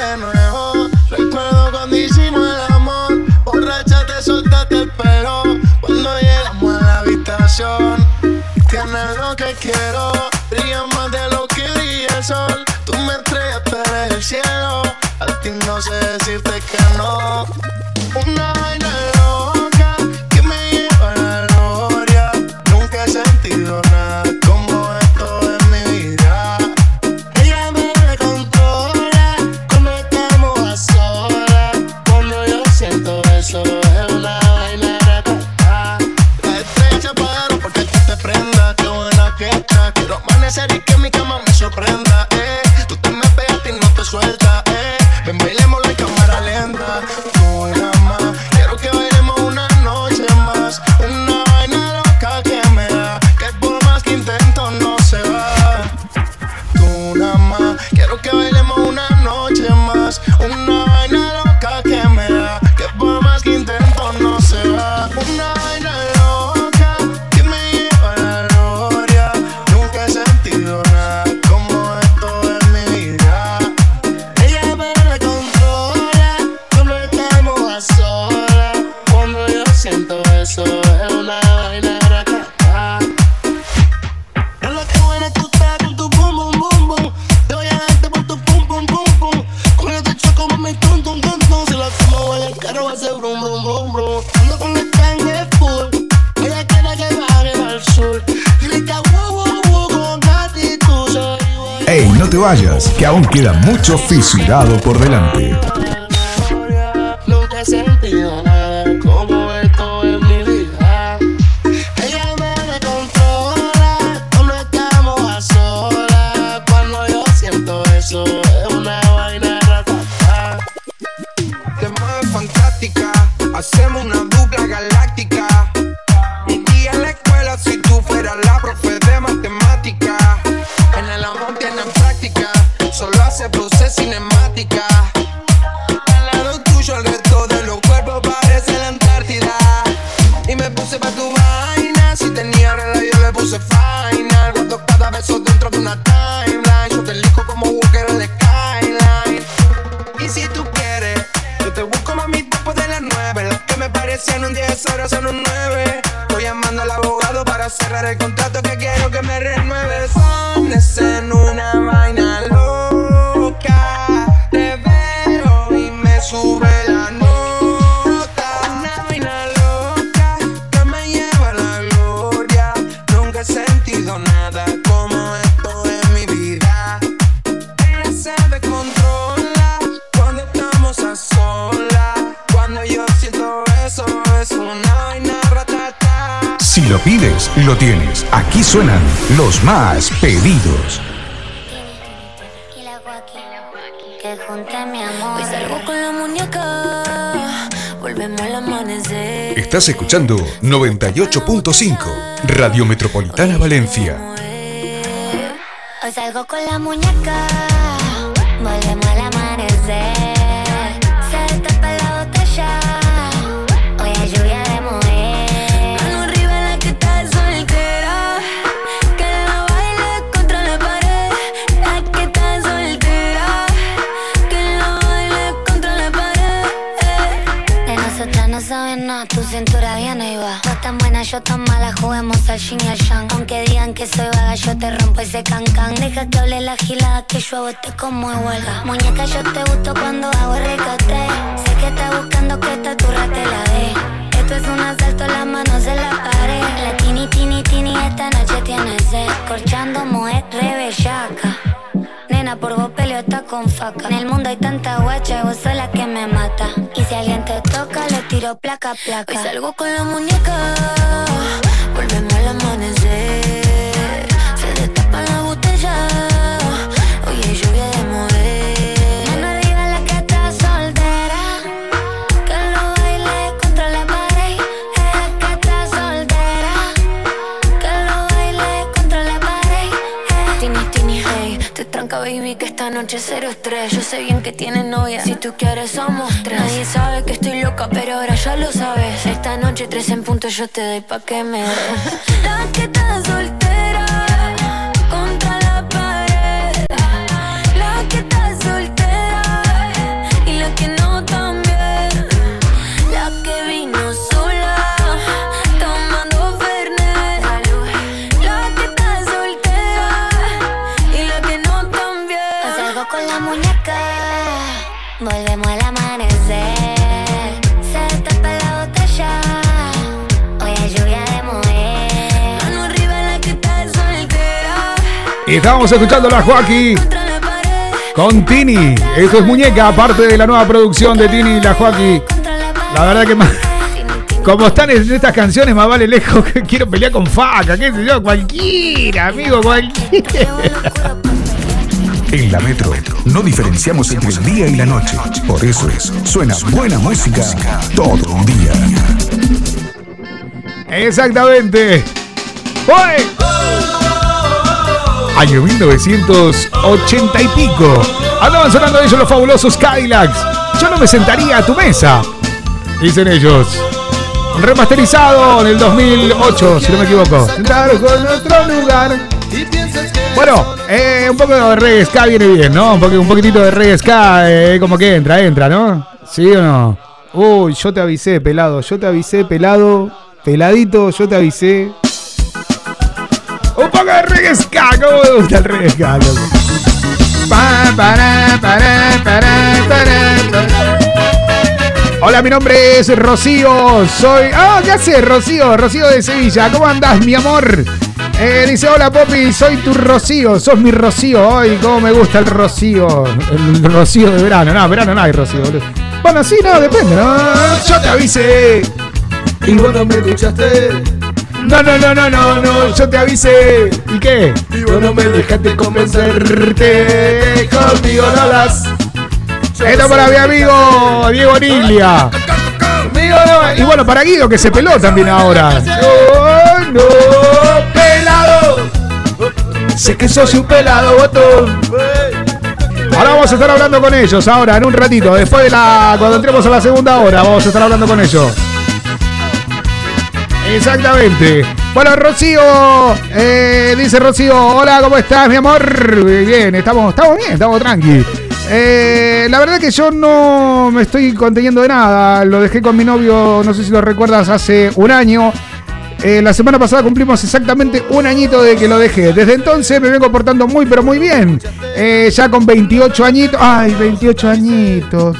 hacer y que mi cama me sorprenda. vayas, que aún queda mucho fisurado por delante. Estás escuchando 98.5 Radio Metropolitana Valencia. yo tan mala, juguemos al yin y al yang. Aunque digan que soy vaga, yo te rompo ese cancán. Deja que hable la gilada que yo hago te como huelga. Muñeca, yo te gusto cuando hago recote. Sé que estás buscando que esta turra te la dé. Esto es un asalto, las manos en la pared. La tini, tini, tini, esta noche tiene sed. Corchando moed rebellaca por vos peleo con faca. En el mundo hay tanta guacha, y vos sola que me mata. Y si alguien te toca, le tiro placa, placa. Hoy salgo con la muñeca noche 03 Yo sé bien que tienes novia Si tú quieres somos tres. Nadie sabe que estoy loca Pero ahora ya lo sabes. Esta noche tres en punto Yo te doy pa' que me des. La que te soltera Volvemos al amanecer. Se tapa la botella. Hoy lluvia de escuchando a Joaquín. Con Tini, esto es Muñeca, aparte de la nueva producción de Tini y la Joaquín. La verdad que más, como están en estas canciones, más vale lejos quiero pelear con Faca, qué sé yo, cualquiera, amigo, cualquiera. En la Metro no diferenciamos entre el día y la noche. Por eso es, suena buena música todo un día. Exactamente. ¡Uy! Año 1980 y pico. Andaban sonando ellos los fabulosos Cadillacs. Yo no me sentaría a tu mesa. Dicen ellos. Remasterizado en el 2008, si no me equivoco. Sentaros con otro lugar. Bueno, eh, un poco de reggae ska viene bien, ¿no? Un, poqu- un poquitito de reggae ska, eh, como que entra, entra, ¿no? ¿Sí o no? Uy, yo te avisé, pelado, yo te avisé, pelado, peladito, yo te avisé. Un poco de reggae ska, ¿cómo me gusta el reggae ska. Hola, mi nombre es Rocío. Soy. ¡Ah, qué haces, Rocío! Rocío de Sevilla. ¿Cómo andás, mi amor? Eh, dice: Hola, Popi. Soy tu Rocío. Sos mi Rocío. Ay, cómo me gusta el Rocío. El Rocío de verano. No, verano no hay Rocío, boludo. Bueno, sí, no, depende, ¿no? Yo te avisé. Y vos no me escuchaste. No, no, no, no, no, no, yo te avisé. ¿Y qué? Y vos no me dejaste convencerte. Conmigo no las. Esto para mi amigo Diego Nilia. No- Y bueno, para Guido que se peló también ahora. No, pelado. Sé que sos un pelado, botón. Ahora vamos a estar hablando con ellos, ahora, en un ratito. Después de la. Cuando entremos a la segunda hora, vamos a estar hablando con ellos. Exactamente. Bueno, Rocío, eh, dice Rocío, hola, ¿cómo estás, mi amor? Bien, estamos, estamos bien, estamos tranqui. Eh, la verdad que yo no me estoy conteniendo de nada. Lo dejé con mi novio, no sé si lo recuerdas, hace un año. Eh, la semana pasada cumplimos exactamente un añito de que lo dejé. Desde entonces me vengo portando muy, pero muy bien. Eh, ya con 28 añitos. Ay, 28 añitos.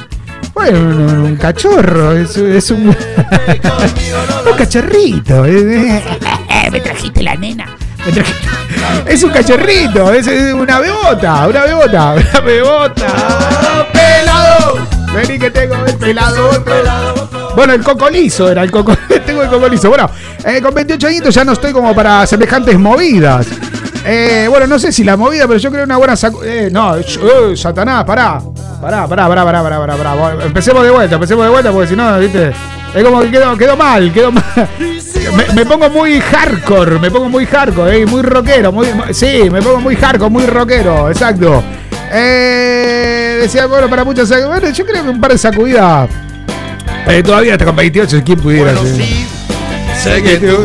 Bueno, un, cachorro. Es, es un. un cachorrito. eh. Me trajiste la nena. Me trajiste- Es un cachorrito. Es, una bebota. Una bebota. Una bebota. ¡Pelado! Vení que tengo el pelado. Bueno, el cocolizo era el coco. Tengo el cocolizo. Bueno, eh, con 28 añitos ya no estoy como para semejantes movidas. Eh, bueno, no sé si la movida, pero yo creo una buena sacu- Eh, no, eh, Satanás, pará. Pará, pará, pará, pará, pará, pará, pará. Empecemos de vuelta, empecemos de vuelta, porque si no, viste. Es como que quedó, quedó mal, quedó mal. Me, pongo muy hardcore, me pongo muy hardcore, muy rockero, muy, sí, me pongo muy hardcore, muy rockero, exacto. Decía, bueno, para muchos, bueno, yo creo que un par de sacudidas. Eh, todavía hasta con 28, ¿quién pudiera sí? Sé que tú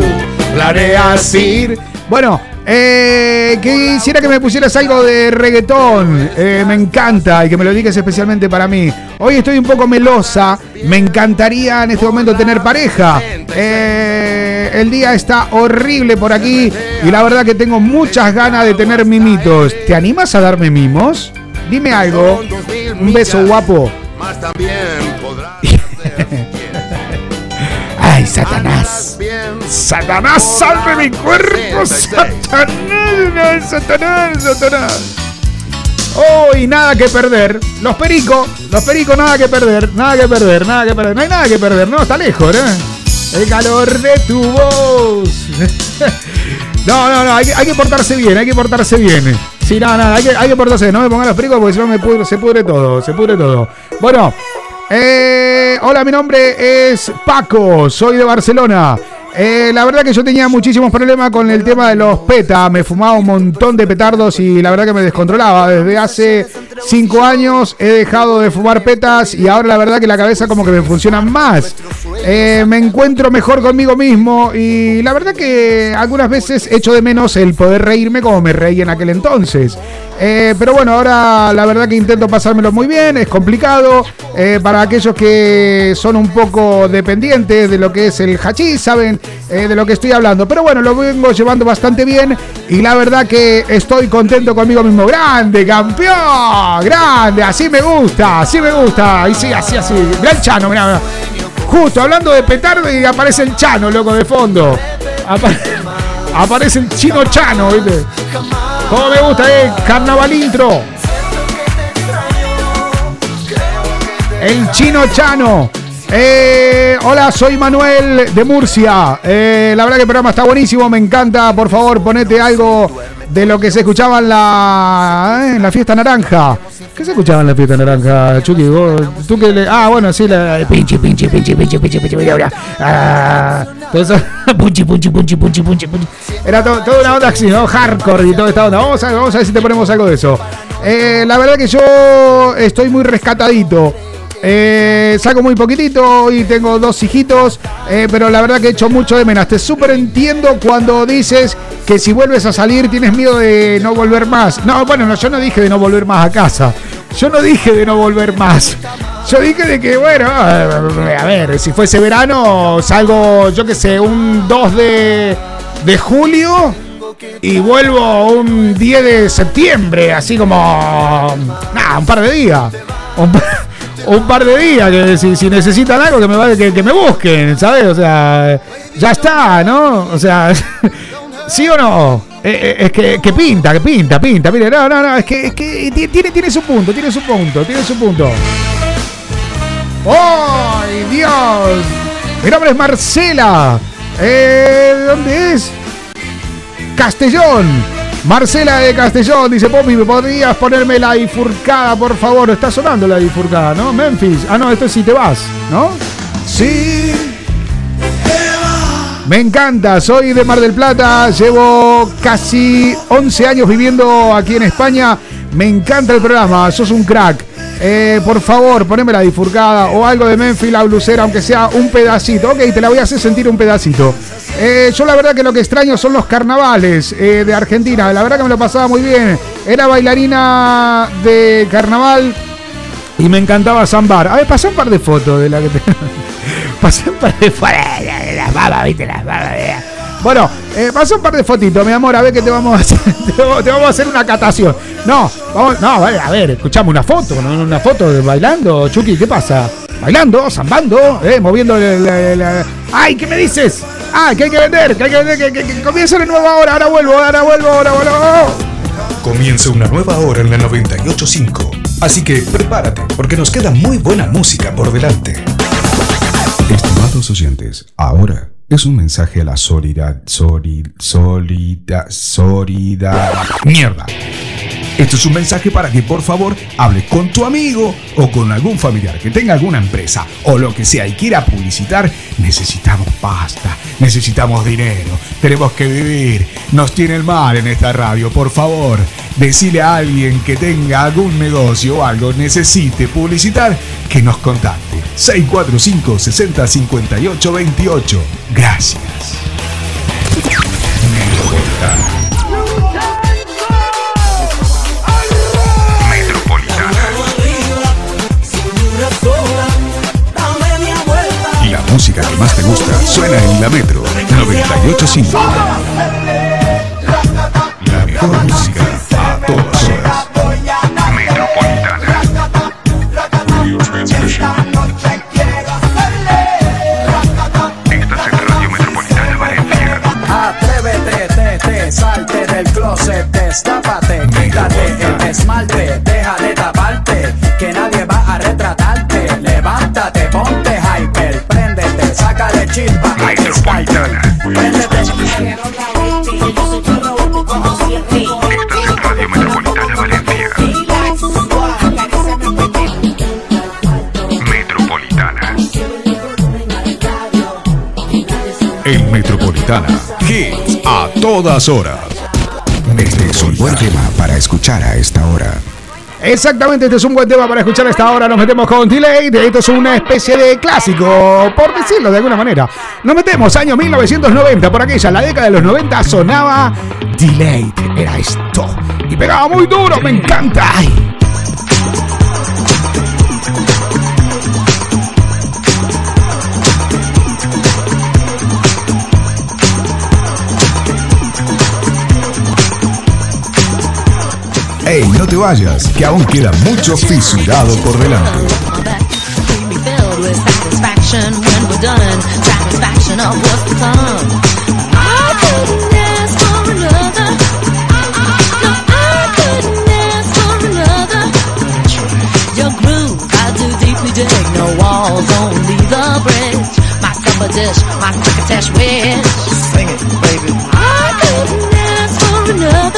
planeas ir. Bueno, eh, quisiera que me pusieras algo de reggaetón. Eh, me encanta y que me lo digas especialmente para mí. Hoy estoy un poco melosa. Me encantaría en este momento tener pareja. Eh, el día está horrible por aquí y la verdad que tengo muchas ganas de tener mimitos. ¿Te animas a darme mimos? Dime algo. Un beso guapo. Más también Satanás. Satanás, salve mi cuerpo. Satanás, Satanás, Satanás. Oh, y nada que perder. Los pericos, los pericos, nada que perder, nada que perder, nada que perder. No hay nada que perder, no, está lejos, ¿eh? El calor de tu voz. No, no, no, hay que, hay que portarse bien, hay que portarse bien. Sí, nada, nada, hay que, hay que portarse bien. No me pongan los pericos porque si no me pudre, se pudre todo, se pudre todo. Bueno, eh, hola, mi nombre es Paco, soy de Barcelona. Eh, la verdad que yo tenía muchísimos problemas con el tema de los PETA. Me fumaba un montón de petardos y la verdad que me descontrolaba. Desde hace cinco años he dejado de fumar petas y ahora la verdad que la cabeza como que me funciona más. Eh, me encuentro mejor conmigo mismo y la verdad que algunas veces echo de menos el poder reírme como me reí en aquel entonces. Eh, pero bueno, ahora la verdad que intento pasármelo muy bien, es complicado. Eh, para aquellos que son un poco dependientes de lo que es el hachís, saben eh, de lo que estoy hablando. Pero bueno, lo vengo llevando bastante bien y la verdad que estoy contento conmigo mismo. Grande, campeón, grande, así me gusta, así me gusta. Y sí, así, así. Mirá el Chano, mirá. Justo hablando de petardo y aparece el Chano, loco, de fondo. Apa- aparece el chino Chano, ¿viste? Como me gusta, eh, carnaval intro. El chino Chano. Eh, hola, soy Manuel de Murcia. Eh, la verdad que el programa está buenísimo, me encanta. Por favor, ponete algo de lo que se escuchaba en la, eh, en la fiesta naranja. ¿Qué se escuchaba en la fiesta naranja, Chucky? Vos, tú le- ah, bueno, sí, la pinche, pinche, pinche, pinche, pinche, pinche, pinche, ah, punchi, punchi, punchi, punchi, punchi, punchi. Era to- toda una onda así, ¿no? Hardcore y toda esta onda. Vamos a, vamos a ver si te ponemos algo de eso. Eh, la verdad que yo estoy muy rescatadito. Eh, saco muy poquitito y tengo dos hijitos, eh, pero la verdad que he hecho mucho de menos. Te súper entiendo cuando dices que si vuelves a salir tienes miedo de no volver más. No, bueno, no, yo no dije de no volver más a casa. Yo no dije de no volver más. Yo dije de que, bueno, a ver, si fuese verano, salgo, yo qué sé, un 2 de, de julio y vuelvo un 10 de septiembre, así como. Nada, un par de días. Un par de días, que si, si necesitan algo, que me, que, que me busquen, ¿sabes? O sea, ya está, ¿no? O sea, ¿sí o no? Eh, eh, es que, que pinta, que pinta, pinta. Mire, no, no, no, es que, es que ti- tiene, tiene su punto, tiene su punto, tiene su punto. ¡Ay, Dios! Mi nombre es Marcela. Eh, ¿de ¿Dónde es? Castellón. Marcela de Castellón dice, Poppy, ¿me podrías ponerme la bifurcada, por favor? Está sonando la bifurcada, ¿no? Memphis. Ah, no, esto es si te vas, ¿no? Sí. Me encanta, soy de Mar del Plata, llevo casi 11 años viviendo aquí en España. Me encanta el programa, sos un crack. Eh, por favor, poneme la bifurcada o algo de Memphis, la blusera, aunque sea un pedacito. Ok, te la voy a hacer sentir un pedacito. Eh, yo la verdad que lo que extraño son los carnavales eh, de Argentina. La verdad que me lo pasaba muy bien. Era bailarina de carnaval y me encantaba zambar. A ver, pasé un par de fotos de la que te... pasé un par de fotos. Las babas, viste, las babas. Bueno, eh, pasé un par de fotitos, mi amor, a ver que te vamos a hacer. Te vamos, a hacer una catación. No, vamos, no, vale, a ver, escuchame una foto, ¿no? una foto de bailando, Chucky, ¿qué pasa? Bailando, zambando, eh, moviendo el- ¡Ay, qué me dices! ¡Ah, que hay que vender! ¡Que hay que vender! ¡Que, que, que comienza la nueva hora! ¡Ahora vuelvo! ¡Ahora vuelvo! ¡Ahora vuelvo! Comienza una nueva hora en la 98.5. Así que prepárate, porque nos queda muy buena música por delante. Estimados oyentes, ahora es un mensaje a la solidaridad. Solidaridad. Solidaridad. ¡Mierda! Esto es un mensaje para que por favor hables con tu amigo o con algún familiar que tenga alguna empresa o lo que sea y quiera publicitar. Necesitamos pasta, necesitamos dinero, tenemos que vivir. Nos tiene el mal en esta radio, por favor. Decile a alguien que tenga algún negocio o algo, necesite publicitar, que nos contacte. 645 60 58 28. Gracias. Música que más te gusta suena en la Metro 985. La mejor música a todas horas. Metropolitana. Estás en Radio Metropolitana Valencia. Atrévete, te, te, salte del closet, quítate el esmalte, deja al Metropolitana. Préndete. Radio Metropolitana Valencia. Metropolitana. En Metropolitana. Hits a todas horas. Este es un buen tema para escuchar a esta hora. Exactamente, este es un buen tema para escuchar esta hora. Nos metemos con Delay. Esto es una especie de clásico, por decirlo de alguna manera. Nos metemos año 1990. Por aquella, la década de los 90 sonaba Delay. Era esto. Y pegaba muy duro, me encanta. Ay. ¡Ey, no te vayas! Que aún queda mucho fisurado por delante. No walls, only the bridge. My dish, my wish. I couldn't for.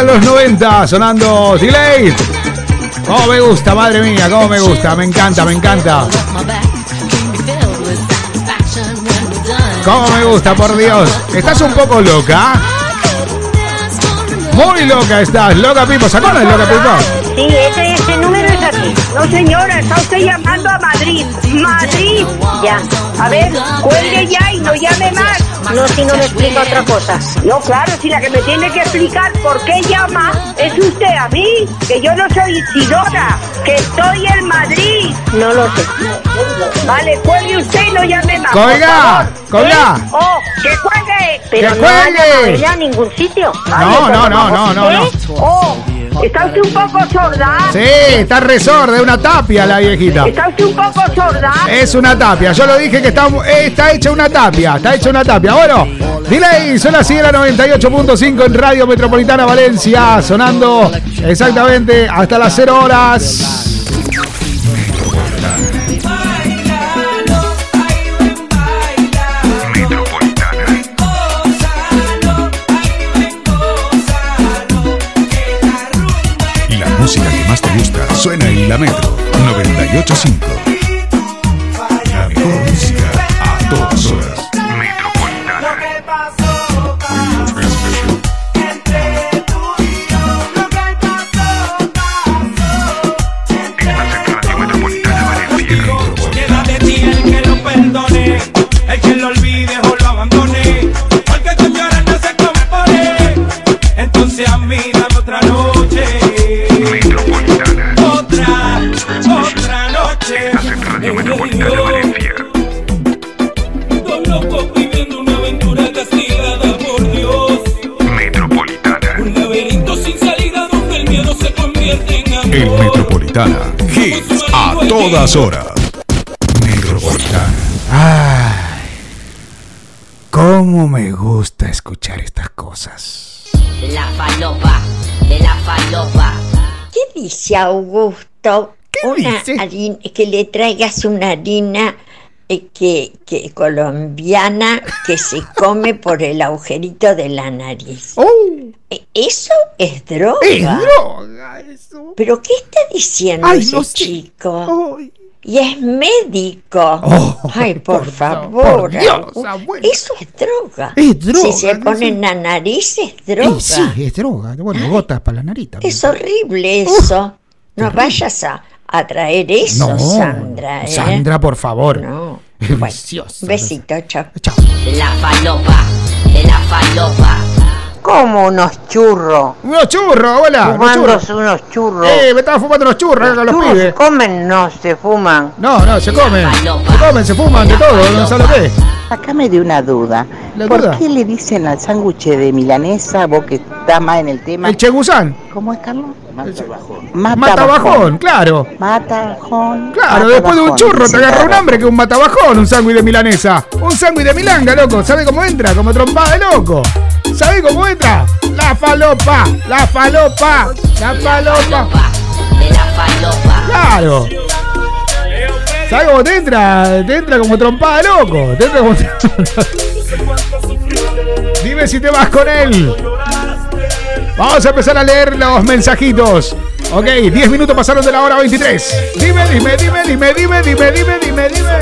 De los 90, sonando Delay. Cómo me gusta, madre mía, cómo me gusta, me encanta, me encanta. Cómo me gusta, por Dios. ¿Estás un poco loca? Muy loca estás, loca Pipo. ¿Se acuerdan loca Pipo? Sí, ese, ese número es aquí. No, señora, está usted llamando a Madrid. Madrid. Ya. A ver, cuelgue ya y no llame más. No, si no me explica otra cosa. No, claro, si la que me tiene que explicar por qué llama es usted a mí, que yo no soy Isidora, que estoy en Madrid. No lo sé. Vale, cuelgue usted y no llame más. Colga, colga. ¿Eh? ¡Oh, que cuelgue! Pero ¡Que no ha cuelgue! ella a ningún sitio. Vale, No, no, no, no, no, no. ¿Eh? ¡Oh! ¿Está usted un poco sorda? Sí, está resor de una tapia la viejita. ¿Está usted un poco sorda? Es una tapia, yo lo dije que está, está hecha una tapia, está hecha una tapia. Bueno, delay, son las 100 98.5 en Radio Metropolitana Valencia, sonando exactamente hasta las 0 horas. La Metro 985. Todas horas. Metropolitana. Ay, cómo me gusta escuchar estas cosas. De la falopa, de la falopa. ¿Qué dice Augusto? una harina, que le traigas una harina que, que colombiana que se come por el agujerito de la nariz. Eh, Eso es droga. Oh. Es droga, eso. ¿Pero qué está diciendo Ay, ese no sé. chico? Y es médico. Oh, Ay, por, por favor. por Dios. Eso es droga. Es droga, Si se no pone en la nariz es droga. Y sí, es droga. Bueno, gotas para la narita. Es horrible eso. no vayas a, a traer eso, No, Sandra. ¿eh? Sandra, por favor. No. Viciosa. Besito, chao. De la falopa, de la falopa. Como unos churros. Unos churros, hola. Fumándose churros. unos churros. Eh, me estaba fumando unos churros con los churros pibes. se comen, no se fuman. No, no, se comen. Se comen, se fuman, de todo, no sabes lo que es. Acá me dio una duda. ¿La ¿Por duda? qué le dicen al sándwich de milanesa, vos que estás más en el tema? El chegusán. ¿Cómo es, Carlos? Matabajón. Matabajón, claro. Matabajón. Claro, después de un churro te agarra un hambre que un matabajón, un sándwich de milanesa. Un sándwich de milanga, loco. ¿Sabe cómo entra? Como trompada de loco. ¿Sabe cómo entra? La falopa, la falopa, la falopa. De la falopa. Claro. ¿Sabe cómo te entra? Te entra como trompada loco. Te entra como... Dime si te vas con él. Vamos a empezar a leer los mensajitos. Ok, 10 minutos pasaron de la hora 23. Dime, dime, dime, dime, dime, dime, dime, dime, dime.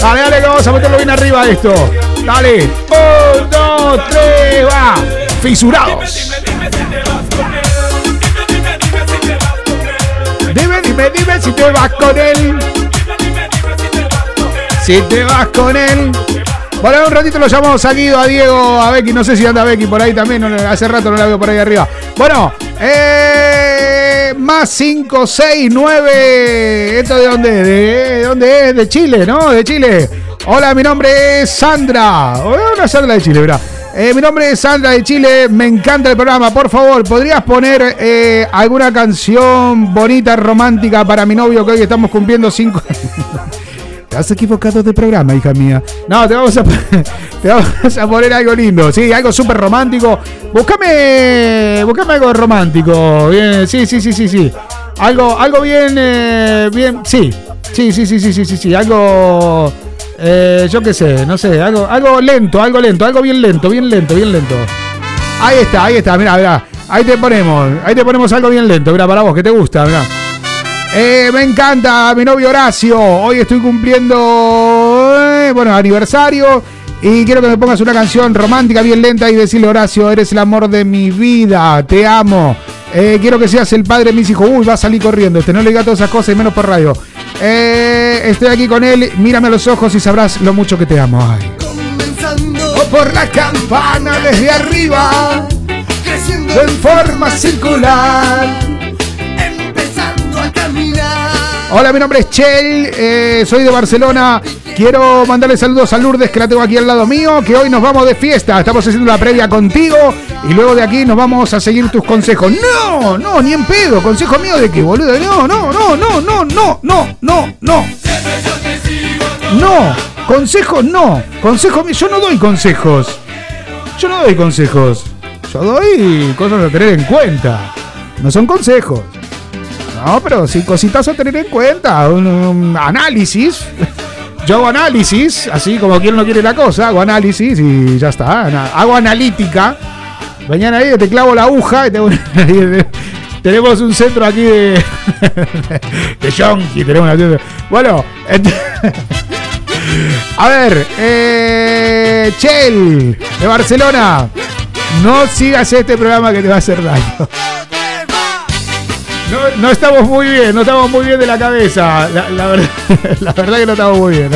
Dale, dale, vamos a meterlo bien arriba esto. Dale. Un, dos, tres, va. Fisurados. Dime, dime, dime si te vas con él. Si te vas con él. Bueno, en un ratito lo llamamos a a Diego, a Becky. No sé si anda Becky por ahí también. hace rato no la veo por ahí arriba. Bueno, eh, más 5, 6, 9. ¿Esto de dónde? ¿De dónde es? De Chile, ¿no? De Chile. Hola, mi nombre es Sandra. Una Sandra de Chile, ¿verdad? Eh, mi nombre es Sandra de Chile, me encanta el programa. Por favor, ¿podrías poner eh, alguna canción bonita, romántica para mi novio que hoy estamos cumpliendo 5 Te has equivocado de programa, hija mía. No, te vamos a, te vamos a poner algo lindo, sí, algo súper romántico. Búscame, búscame algo romántico. Bien, sí, sí, sí, sí, sí. Algo, algo bien, eh, bien, sí. Sí, sí, sí, sí, sí, sí, sí. Algo, eh, yo qué sé, no sé, algo, algo lento, algo lento, algo bien lento, bien lento, bien lento. Ahí está, ahí está, mira, mira. Ahí te ponemos, ahí te ponemos algo bien lento, mira, para vos, que te gusta, mira. Eh, me encanta, mi novio Horacio. Hoy estoy cumpliendo, eh, bueno, aniversario. Y quiero que me pongas una canción romántica, bien lenta y decirle, Horacio, eres el amor de mi vida, te amo. Eh, quiero que seas el padre de mis hijos. Uy, va a salir corriendo. Este no le diga todas esas cosas y menos por radio. Eh, estoy aquí con él. Mírame a los ojos y sabrás lo mucho que te amo. Ay. O por la campana desde arriba, creciendo en forma circular. Hola, mi nombre es Chel, eh, soy de Barcelona. Quiero mandarle saludos a Lourdes, que la tengo aquí al lado mío, que hoy nos vamos de fiesta. Estamos haciendo la previa contigo y luego de aquí nos vamos a seguir tus consejos. No, no, ni en pedo. ¿Consejo mío de qué, boludo? No, no, no, no, no, no, no, no, no. No, consejos no. Consejos mío, yo no doy consejos. Yo no doy consejos. Yo doy cosas a tener en cuenta. No son consejos. No, pero sí cositas a tener en cuenta. Un, análisis. Yo hago análisis, así como quien no quiere la cosa, hago análisis y ya está. Hago analítica. Mañana ahí te clavo la aguja y te- tenemos un centro aquí de. de yonki. Tenemos Bueno, a ver, eh, Chel, de Barcelona. No sigas este programa que te va a hacer daño. No, no estamos muy bien, no estamos muy bien de la cabeza. La, la verdad, la verdad que no estamos muy bien.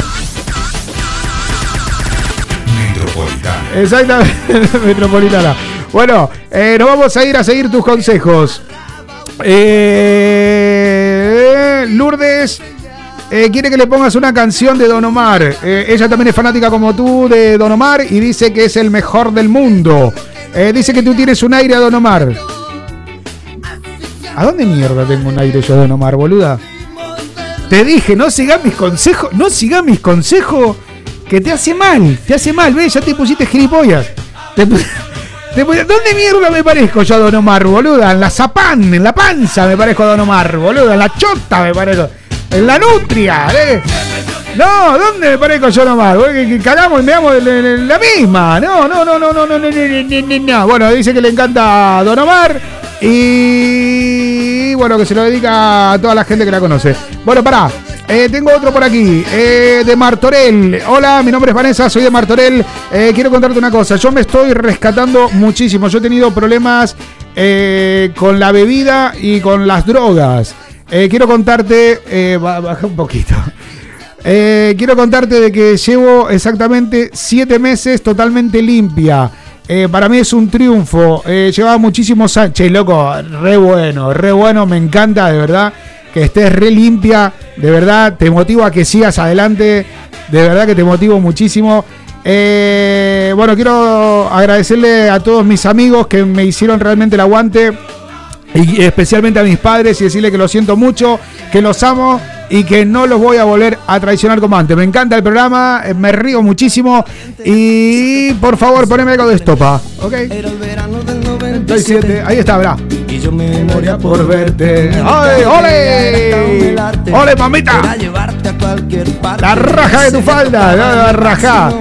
Metropolitana. Exactamente, metropolitana. Bueno, eh, nos vamos a ir a seguir tus consejos. Eh, Lourdes eh, quiere que le pongas una canción de Don Omar. Eh, ella también es fanática como tú de Don Omar y dice que es el mejor del mundo. Eh, dice que tú tienes un aire a Don Omar. ¿A dónde mierda tengo un aire yo Don Omar, boluda? Te dije, no sigas mis consejos, no sigas mis consejos, que te hace mal, te hace mal, ves, ya te pusiste gilipollas. ¿Dónde mierda me parezco yo a Don Omar, boluda? En la zapán, en la panza me parezco a Don Omar, boluda, en la chota me parezco, en la nutria, ¿eh? No, ¿dónde me parezco yo? Boludo, Que, cagamos y me amo la misma. No, no, no, no, no, no, no, no, no, no, no. Bueno, dice que le encanta Don Omar y bueno, que se lo dedica a toda la gente que la conoce. Bueno, pará. Eh, tengo otro por aquí, eh, de Martorell. Hola, mi nombre es Vanessa, soy de Martorell. Eh, quiero contarte una cosa. Yo me estoy rescatando muchísimo. Yo he tenido problemas eh, con la bebida y con las drogas. Quiero contarte, ba- baja un poquito. Quiero contarte de que llevo exactamente siete meses totalmente limpia. Eh, para mí es un triunfo. Eh, llevaba muchísimos años. Che, loco, re bueno, re bueno, me encanta, de verdad. Que estés re limpia, de verdad, te motivo a que sigas adelante. De verdad que te motivo muchísimo. Eh, bueno, quiero agradecerle a todos mis amigos que me hicieron realmente el aguante y especialmente a mis padres y decirle que lo siento mucho, que los amo y que no los voy a volver a traicionar como antes. Me encanta el programa, eh, me río muchísimo y por favor poneme algo de estopa, ¿ok? 37, ahí está, verá. Y yo me moría Por verte. ¡Ay, ole! ¡Ole, mamita! La raja de tu falda, la, raja.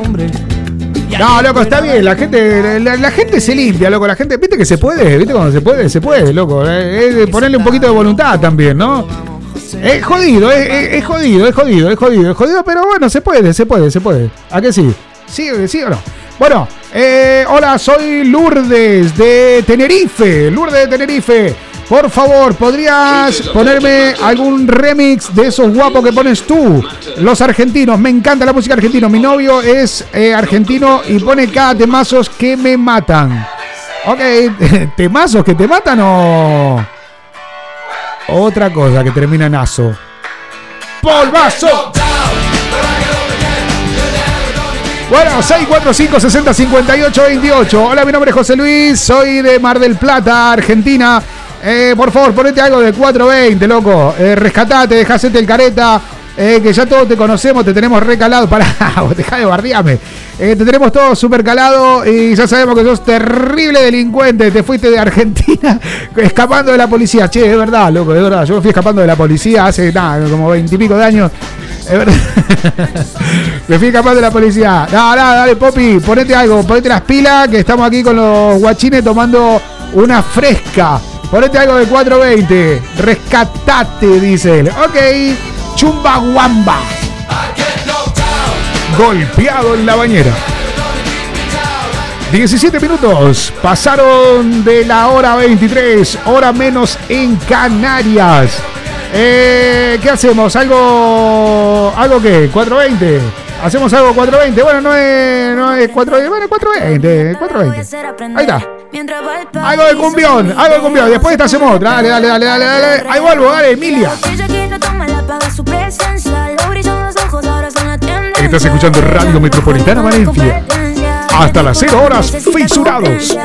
No, loco, está bien, la gente, la, la gente se limpia, loco, la gente, viste que se puede, viste cuando se puede, se puede, loco. eh, Es ponerle un poquito de voluntad también, ¿no? Es jodido, es, es- es jodido, es jodido, es jodido, es jodido, pero bueno, se puede, se puede, se puede. ¿A que sí? ¿Sí, sí o no? Bueno, eh, hola, soy Lourdes de Tenerife. Lourdes de Tenerife. Por favor, ¿podrías ponerme algún remix de esos guapos que pones tú? Los argentinos, me encanta la música argentina. Mi novio es eh, argentino y pone cada temazos que me matan. Ok, temazos que te matan o... Otra cosa que termina en aso. ¡Polvazo! Bueno, 645 60 58 28. Hola, mi nombre es José Luis, soy de Mar del Plata, Argentina. Eh, por favor, ponete algo de 420, loco. Eh, rescatate, dejásete el careta. Eh, que ya todos te conocemos, te tenemos recalado. Para, deja de bardearme. Eh, te tenemos todo súper calado y ya sabemos que sos terrible delincuente. Te fuiste de Argentina escapando de la policía. Che, es verdad, loco, es verdad. Yo me fui escapando de la policía hace nada, como veintipico de años. Es verdad. Me fui escapando de la policía. No, no, dale, Popi, ponete algo, ponete las pilas, que estamos aquí con los guachines tomando una fresca. Ponete algo de 420. Rescatate, dice él. Ok, chumba guamba. Golpeado en la bañera. 17 minutos pasaron de la hora 23, hora menos en Canarias. Eh, ¿Qué hacemos? ¿Algo. ¿Algo qué? ¿420? ¿Hacemos algo 420? Bueno, no es, no es 420. Bueno, 420. 420. Ahí está. Algo de cumbión, algo de cumbión. Después esta hacemos otra. Dale, dale, dale, dale, dale. Ahí vuelvo, dale, Emilia. Estás escuchando Radio Metropolitana Valencia. Hasta las 0 horas, fisurados.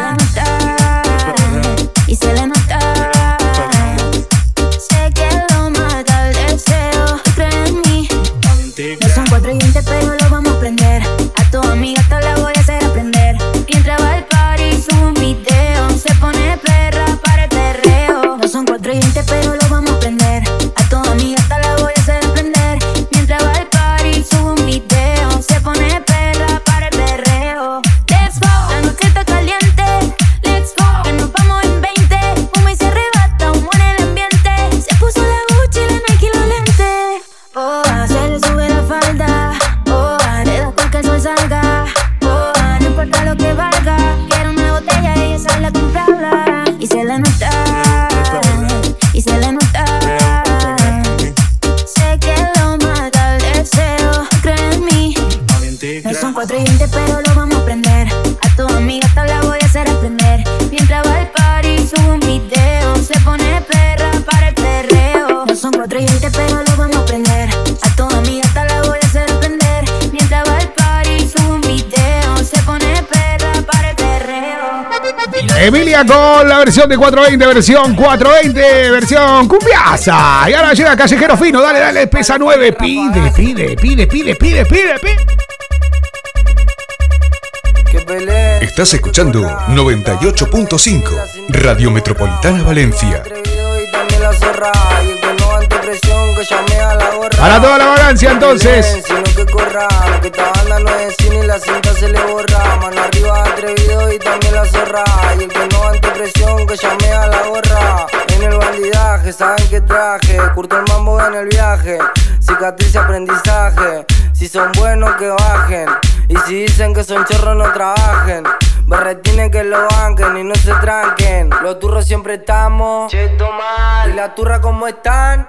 Emilia con la versión de 420, versión 420, versión cumbiaza. Y ahora llega Callejero Fino, dale, dale, pesa 9. Pide, pide, pide, pide, pide, pide, pide. Estás escuchando 98.5 Radio Metropolitana Valencia. Para toda la vagancia entonces. Esta banda no es cine y la cinta se le borra. Mano arriba atrevido y también la zorra. Y el que no ante presión, que llame a la gorra. En el bandidaje, saben que traje. Curto el mambo en el viaje. Cicatriz y aprendizaje. Si son buenos, que bajen. Y si dicen que son chorros, no trabajen. Berretines que lo banquen y no se tranquen. Los turros siempre estamos. ¿Y la turra cómo están?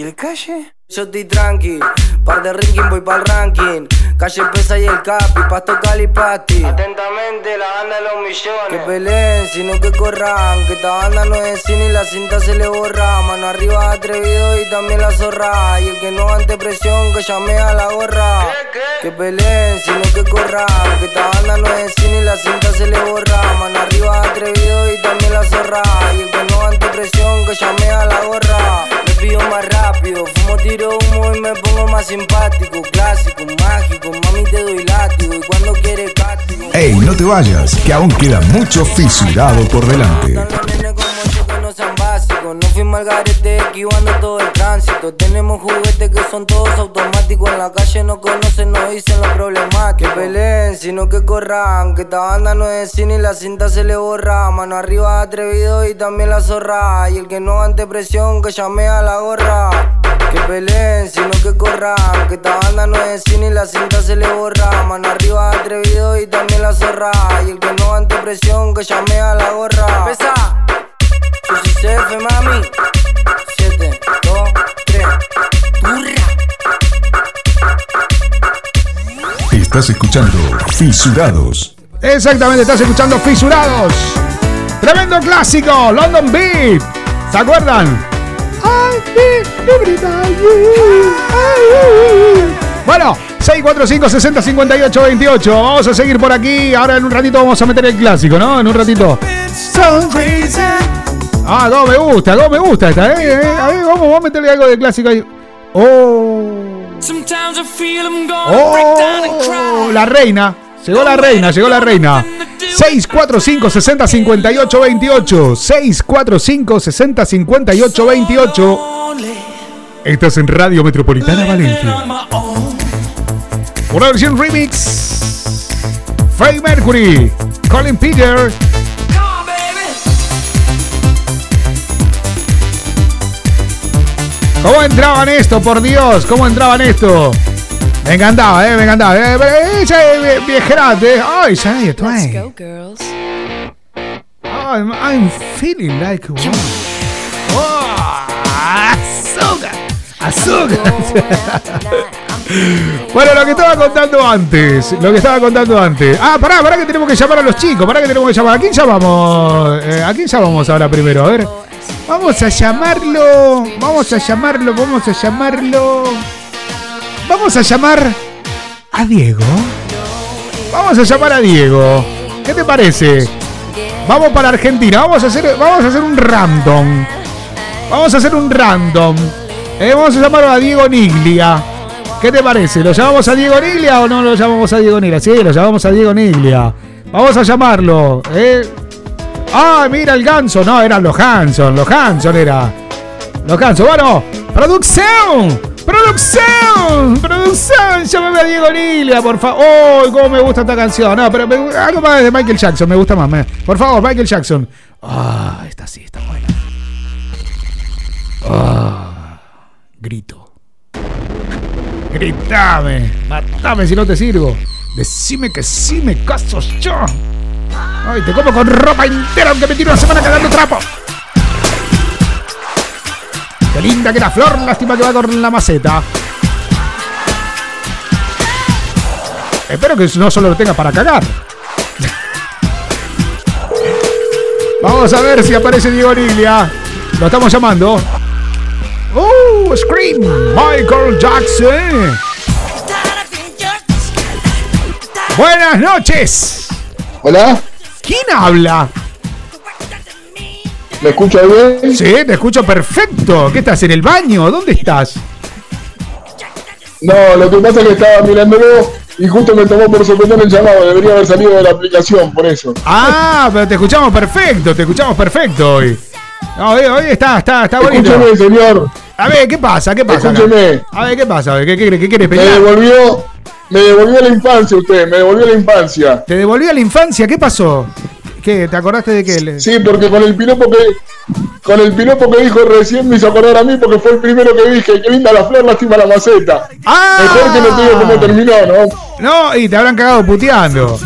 ¿Y el calle? Yo estoy tranqui, par de ranking voy pa'l ranking. Calle pesa y el capi, pasto calipati. Atentamente, la banda de los millones. Que peleen, sino que corran. Que esta banda no es cine y la cinta se le borra. Mano arriba atrevido y también la zorra. Y el que no ante presión, que llame a la gorra. Que peleen, sino que corran. Que esta banda no es cine y la cinta se le borra. Mano arriba atrevido y también la zorra. Y el que no ante presión, que llame a la gorra. Me pido más rápido, fumo tiro humo y me pongo más simpático. Clásico, mágico, mami te doy látigo. Y cuando quieres cátigo. Ey, no te vayas, que aún queda mucho fisurado por delante. No sean básicos. No fui esquivando todo el tránsito. Tenemos juguetes que son todos automáticos. En la calle no conocen, no dicen lo problemático. Que peleen, sino que corran. Que esta banda no es cine y la cinta se le borra. Mano arriba atrevido y también la zorra. Y el que no ante presión, que llame a la gorra. Que peleen, sino que corran. Que esta banda no es cine y la cinta se le borra. Mano arriba atrevido y también la zorra. Y el que no ante presión, que llame a la gorra. Pesa. CF, mami. 7, 2, 3. Estás escuchando Fisurados. Exactamente, estás escuchando Fisurados. Tremendo clásico, London Beat. ¿Se acuerdan? Bueno, 645 60 58 28. Vamos a seguir por aquí. Ahora en un ratito vamos a meter el clásico, ¿no? En un ratito. Ah, no, me gusta, no, me gusta esta, ¿eh? eh. A ver, vamos, vamos a meterle algo de clásico ahí. Oh. Oh, la reina. Llegó la reina, llegó la reina. 645 60 58 28. 645 60 58 28. Estás en Radio Metropolitana Valencia. Una versión remix. Freddie Mercury, Colin Peter. ¿Cómo entraban esto, por Dios? ¿Cómo entraban esto? Me encantaba, eh, me encantaba. Eh, eh, ese eh, viejerate. Ay, Shania Twain. I'm, I'm feeling like a woman. Oh, azúcar. Azúcar. bueno, lo que estaba contando antes. Lo que estaba contando antes. Ah, pará, pará que tenemos que llamar a los chicos. Pará que tenemos que llamar. ¿A quién llamamos? Eh, ¿A quién llamamos ahora primero? A ver. Vamos a llamarlo. Vamos a llamarlo. Vamos a llamarlo. Vamos a llamar a Diego. Vamos a llamar a Diego. ¿Qué te parece? Vamos para Argentina. Vamos a hacer, vamos a hacer un random. Vamos a hacer un random. Eh, vamos a llamar a Diego Niglia. ¿Qué te parece? ¿Lo llamamos a Diego Niglia o no lo llamamos a Diego Niglia? Sí, lo llamamos a Diego Niglia. Vamos a llamarlo. ¿eh? Ah, mira el ganso. No, eran los Hanson. Los Hanson era. Los Hanson. Bueno, producción. ¡Producción! ¡Producción! Llámame a Diego Niglia, por favor. ¡Oh, cómo me gusta esta canción! No, pero me- algo más de Michael Jackson, me gusta más. Por favor, Michael Jackson. Ah, esta sí, está buena. Ah, grito. Gritame. Matame si no te sirvo. Decime que sí me caso yo. Ay, te como con ropa entera aunque me tiro una semana cagando trapo. Qué linda que era Flor, lástima que va con la maceta. Espero que no solo lo tenga para cagar. Vamos a ver si aparece Diego Niglia. Lo estamos llamando. ¡Uh! Scream. Michael Jackson. Buenas noches. Hola, ¿Quién habla? ¿me escucha bien? Sí, te escucho perfecto. ¿Qué estás en el baño? ¿Dónde estás? No, lo que pasa es que estaba mirándolo y justo me tomó por sorprender el llamado. Debería haber salido de la aplicación, por eso. Ah, pero te escuchamos perfecto, te escuchamos perfecto hoy. No, hoy, hoy está, está, está bonito. Escúcheme, señor. A ver, ¿qué pasa? ¿Qué pasa? acá? Escúcheme. A ver, ¿qué pasa? ¿Qué, qué, qué quieres Me pelear? devolvió, me devolvió la infancia usted, me devolvió la infancia. ¿Te devolvió a la infancia? ¿Qué pasó? ¿Qué? ¿Te acordaste de qué? Sí, porque con el piropo que con el piropo que dijo recién me hizo acordar a mí porque fue el primero que dije, qué linda la flor, lástima la maceta. ¡Ah! Mejor que no te digo cómo terminó, ¿no? No, y te habrán cagado puteando.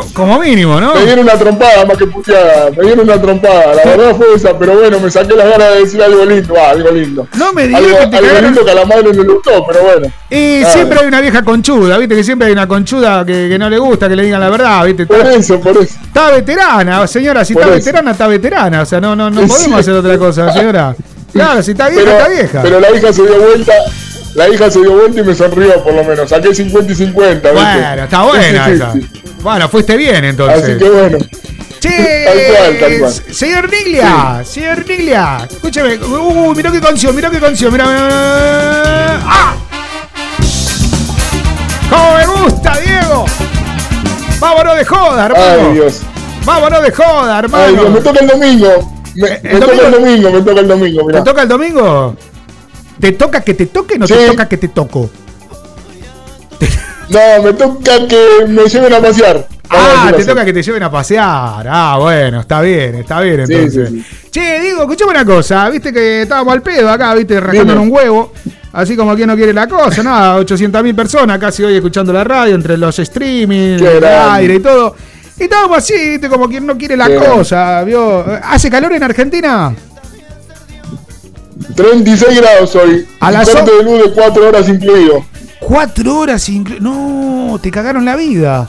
Co- como mínimo, ¿no? Me dieron una trompada más que puteada, me dieron una trompada, la verdad fue esa, pero bueno, me saqué las ganas de decir algo lindo, ah, algo lindo. No me digas algo, que te algo cagaron- lindo que a la madre le gustó, pero bueno. Y Nada. siempre hay una vieja conchuda, ¿viste? Que siempre hay una conchuda que, que no le gusta que le digan la verdad, ¿viste? Por Está, eso, por eso. está veterana, señora, si Por está eso. veterana, está veterana. O sea, no, no, no Sí. podemos hacer otra cosa, señora. Claro, si está vieja, Pero, está vieja. pero la hija se dio vuelta, la hija se dio vuelta y me sonrió por lo menos. Saqué 50 y 50, ¿viste? Bueno, está buena esa. Sí. Bueno, fuiste bien entonces. Así que bueno. Che, Tal cual, tal cual. señor Niglia, señor Niglia, escúcheme, uy, mirá qué canción, mirá qué canción, mirá, mirá. ¡Ah! ¡Cómo me gusta, Diego! Vámonos de joda, hermano. Ay, Dios. Vámonos de joda, hermano. Ay, Dios, me toca el domingo. Me, Eh, me toca el domingo- me toca el domingo, ¿Te mirá. toca el domingo? ¿Te toca que te toquen o te Sí. toca que te toco? No, me toca que me lleven a pasear. Ah, te toca que te lleven a pasear. Ah, bueno, está bien, está bien Sí, entonces. sí, Che, digo, escuchame una cosa. Viste que estábamos al pedo acá, viste, rascando un huevo. Así como quien no quiere la cosa, nada, 800.000 personas casi hoy escuchando la radio, entre los streaming, Qué el grande. aire y todo. Y estábamos así, viste, como quien no quiere la Qué cosa, ¿vio? ¿Hace calor en Argentina? 36 grados hoy. A las Corte o- de luz de 4 horas incluido. Cuatro horas inclu- No, te cagaron la vida.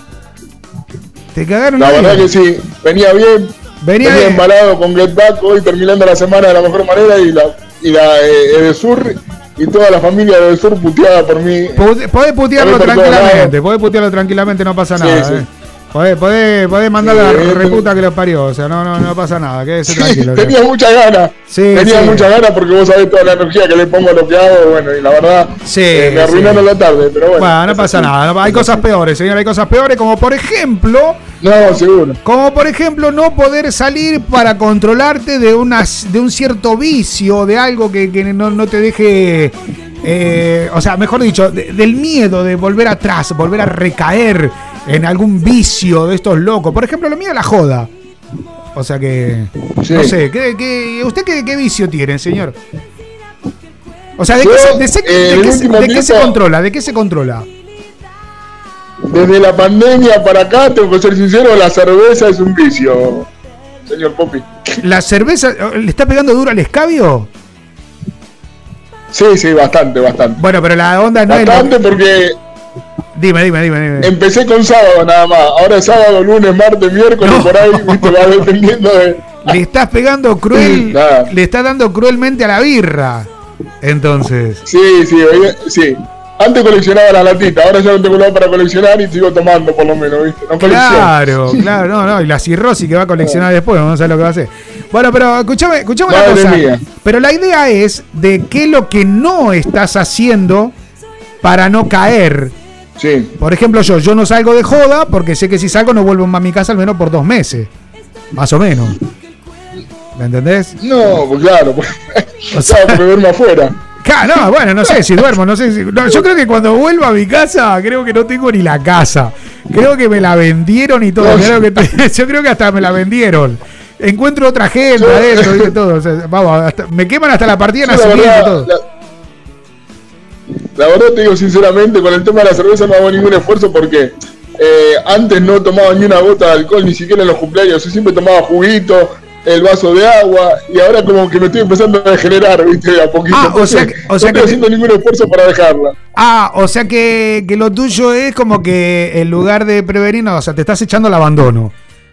Te cagaron La la, verdad vida. que sí, venía bien. Venía Venía, bien. embalado con Get Back hoy terminando la semana de la mejor manera y la, y la eh, Edesur y toda la familia de Edesur puteada por mí. Pod- Podés putearlo tranquilamente, podés putearlo tranquilamente, no pasa Sí, nada. sí. eh. Podés, podés, podés mandar Sí, la reputa que lo parió, o sea, no, no, no pasa nada, quédese Sí, tranquilo. tenía muchas ganas. Sí, tenía sí. muchas ganas porque vos sabés toda la energía que le pongo a lo que hago, bueno, y la verdad Sí, eh, me arruinaron la tarde, pero bueno. Bueno, no pasa nada, no- hay cosas peores, señor, hay cosas peores, como por ejemplo, No, seguro. como por ejemplo no poder salir para controlarte de, unas, de un cierto vicio, de algo que, que no, no te deje, eh, o sea, mejor dicho, de- del miedo de volver atrás, volver a recaer en algún vicio de estos locos. Por ejemplo, lo mío es la joda. O sea que, Sí. no sé, ¿qué, qué- usted qué, qué vicio tiene, señor? O sea, ¿de Yo, qué, se, de se- eh, de el qué se- último de qué se tiempo- controla? ¿De qué se controla? Desde la pandemia para acá, tengo que ser sincero, la cerveza es un vicio, señor Popi. ¿La cerveza le está pegando duro al escabio? Sí, sí, bastante, bastante. Bueno, pero la onda no es. Bastante porque Dime, dime, dime, dime. empecé con sábado nada más. Ahora es sábado, lunes, martes, miércoles, por ahí, viste, va dependiendo de. Le estás pegando cruel. Le estás dando cruelmente a la birra. Entonces. Sí, sí, oye, sí. Antes coleccionaba las latitas, ahora ya no tengo nada para coleccionar y sigo tomando por lo menos, ¿viste? No. Claro, claro, no, no. Y la cirrosis que va a coleccionar después, no sé lo que va a hacer. Bueno, pero escúchame una Madre cosa. mía. Pero la idea es de qué es lo que no estás haciendo para no caer. Sí. Por ejemplo, yo, yo no salgo de joda porque sé que si salgo no vuelvo más a mi casa al menos por dos meses. Más o menos. ¿Me entendés? No, pues claro, pues, O sea- porque duermo afuera. Claro, no, bueno, no sé si duermo, no sé si. no, yo creo que cuando vuelvo a mi casa, creo que no tengo ni la casa. Creo que me la vendieron y todo. Creo que yo creo que hasta me la vendieron. Encuentro otra gente Yo- adentro, ¿viste? todo. o sea, vamos, hasta- me queman hasta la partida nacimiento y todo. la, la verdad te digo sinceramente, con el tema de la cerveza no hago ningún esfuerzo porque eh, antes no tomaba ni una gota de alcohol, ni siquiera en los cumpleaños. Yo siempre tomaba juguito, el vaso de agua, y ahora como que me estoy empezando a degenerar, viste, a poquito. Ah, o sea Entonces, que- o sea no que- estoy haciendo ningún esfuerzo para dejarla. Ah, o sea que, que lo tuyo es como que en lugar de prevenir, no, o sea, te estás echando al abandono.